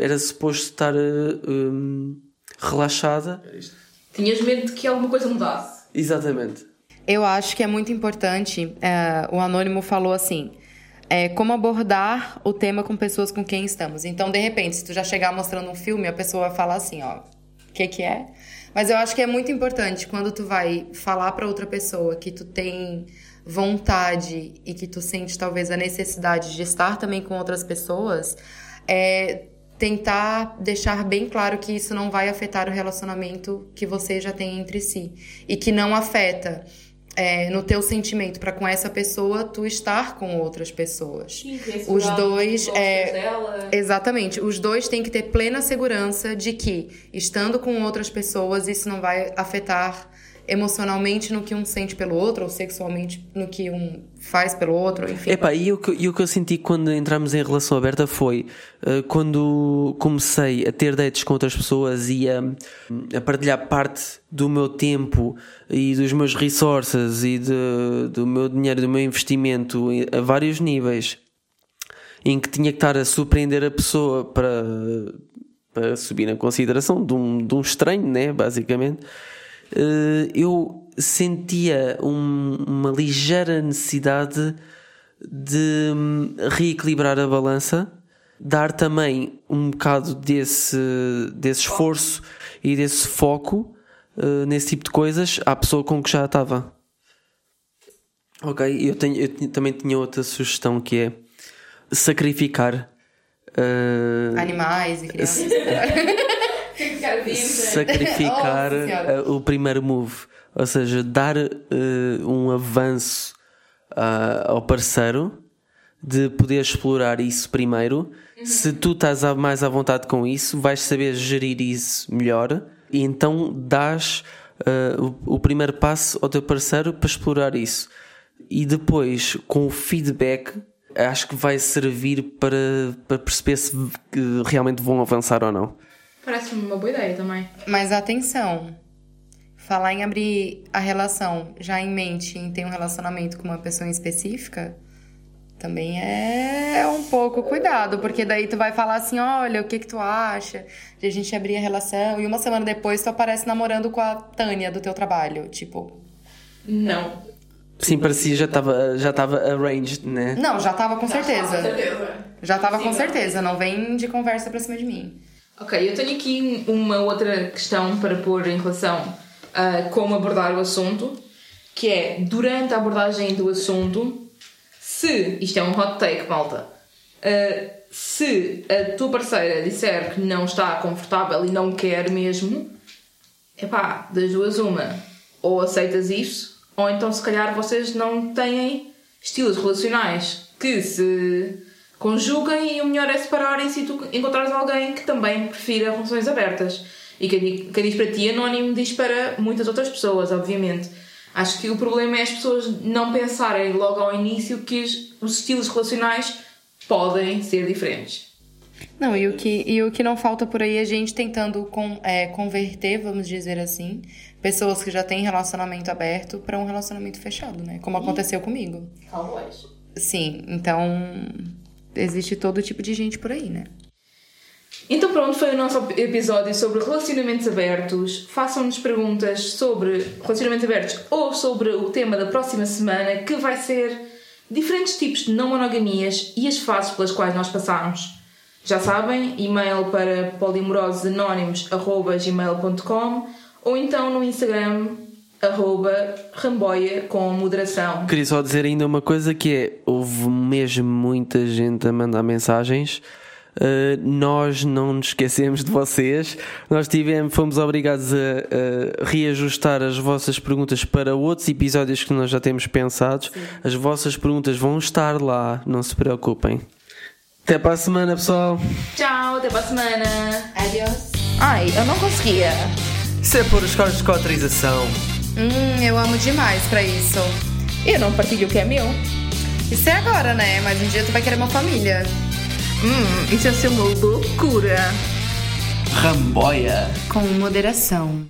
Era suposto estar ah, hum, relaxada. Tinhas medo de que alguma coisa mudasse. Exatamente. Eu acho que é muito importante. o anônimo falou assim: é, como abordar o tema com pessoas com quem estamos. Então, de repente, se tu já chegar mostrando um filme, a pessoa vai falar assim, ó, o que que é? Mas eu acho que é muito importante quando tu vai falar para outra pessoa que tu tem vontade e que tu sente talvez a necessidade de estar também com outras pessoas, é tentar deixar bem claro que isso não vai afetar o relacionamento que você já tem entre si e que não afeta é, no teu sentimento para com essa pessoa, tu estar com outras pessoas. Sim, Os dois, é, dela. Exatamente. Os dois têm que ter plena segurança de que, estando com outras pessoas, isso não vai afetar emocionalmente no que um sente pelo outro, ou sexualmente no que um faz pelo outro, enfim. Epá, e o que, e o que eu senti quando entramos em relação aberta foi uh, quando comecei a ter dates com outras pessoas e a, a partilhar parte do meu tempo e dos meus resources e de, do meu dinheiro, do meu investimento a vários níveis, em que tinha que estar a surpreender a pessoa para, para subir na consideração de um, de um estranho, né, basicamente. Uh, eu sentia um, uma ligeira necessidade de hum, reequilibrar a balança, dar também um bocado desse, desse esforço e desse foco uh, nesse tipo de coisas à pessoa com que já estava. Ok, eu, tenho, eu também tinha outra sugestão que é sacrificar uh, Animais e crianças. sacrificar Nossa Senhora. uh, o primeiro move, ou seja, dar uh, um avanço uh, ao parceiro de poder explorar isso primeiro. Se tu estás mais à vontade com isso, vais saber gerir isso melhor e então dás uh, o, o primeiro passo ao teu parceiro para explorar isso. E depois, com o feedback, acho que vai servir para, para perceber se realmente vão avançar ou não. Parece-me uma boa ideia também. Mas atenção, falar em abrir a relação já em mente em ter um relacionamento com uma pessoa em específica também é um pouco cuidado, porque daí tu vai falar assim, olha, o que que tu acha de a gente abrir a relação e uma semana depois tu aparece namorando com a Tânia do teu trabalho, tipo, Não. Sim, parecia já estava já estava arranged, né? não, já tava com certeza. certeza. Já tava com certeza, não vem de conversa pra cima de mim. Ok, eu tenho aqui uma outra questão para pôr em relação a como abordar o assunto, que é durante a abordagem do assunto, se isto é um hot take, malta, uh, se a tua parceira disser que não está confortável e não quer mesmo, epá, das duas uma, ou aceitas isso, ou então se calhar vocês não têm estilos relacionais que se conjuguem e o melhor é separarem-se e tu encontrares alguém que também prefira relações abertas. E quem di- quem diz para ti anónimo diz para muitas outras pessoas, obviamente. Acho que o problema é as pessoas não pensarem logo ao início que os, os estilos relacionais podem ser diferentes. Não, e o que, e o que não falta por aí é gente tentando com, é, converter, vamos dizer assim, pessoas que já têm relacionamento aberto para um relacionamento fechado, né? Como aconteceu comigo. Talvez. Sim, então existe todo tipo de gente por aí, né? Então pronto, foi o nosso episódio sobre relacionamentos abertos. Façam-nos perguntas sobre relacionamentos abertos ou sobre o tema da próxima semana, que vai ser diferentes tipos de não monogamias e as fases pelas quais nós passamos. Já sabem, e-mail para polimorososanónimos.gmail.com ou então no Instagram arroba ramboia com moderação. Queria só dizer ainda uma coisa que é houve mesmo muita gente a mandar mensagens. Uh, nós não nos esquecemos de vocês. Nós tivemos, fomos obrigados a, a reajustar as vossas perguntas para outros episódios que nós já temos pensados. As vossas perguntas vão estar lá, não se preocupem. Até para a semana, pessoal. Tchau, até para a semana! Adiós. Ai, eu não conseguia! Isso é por os cargos de cotrização. Hum, eu amo demais pra isso. Eu não partilho o que é meu. Isso é agora, né? Mas um dia tu vai querer uma família. Hum, isso ser uma loucura! Ramboia. Com moderação.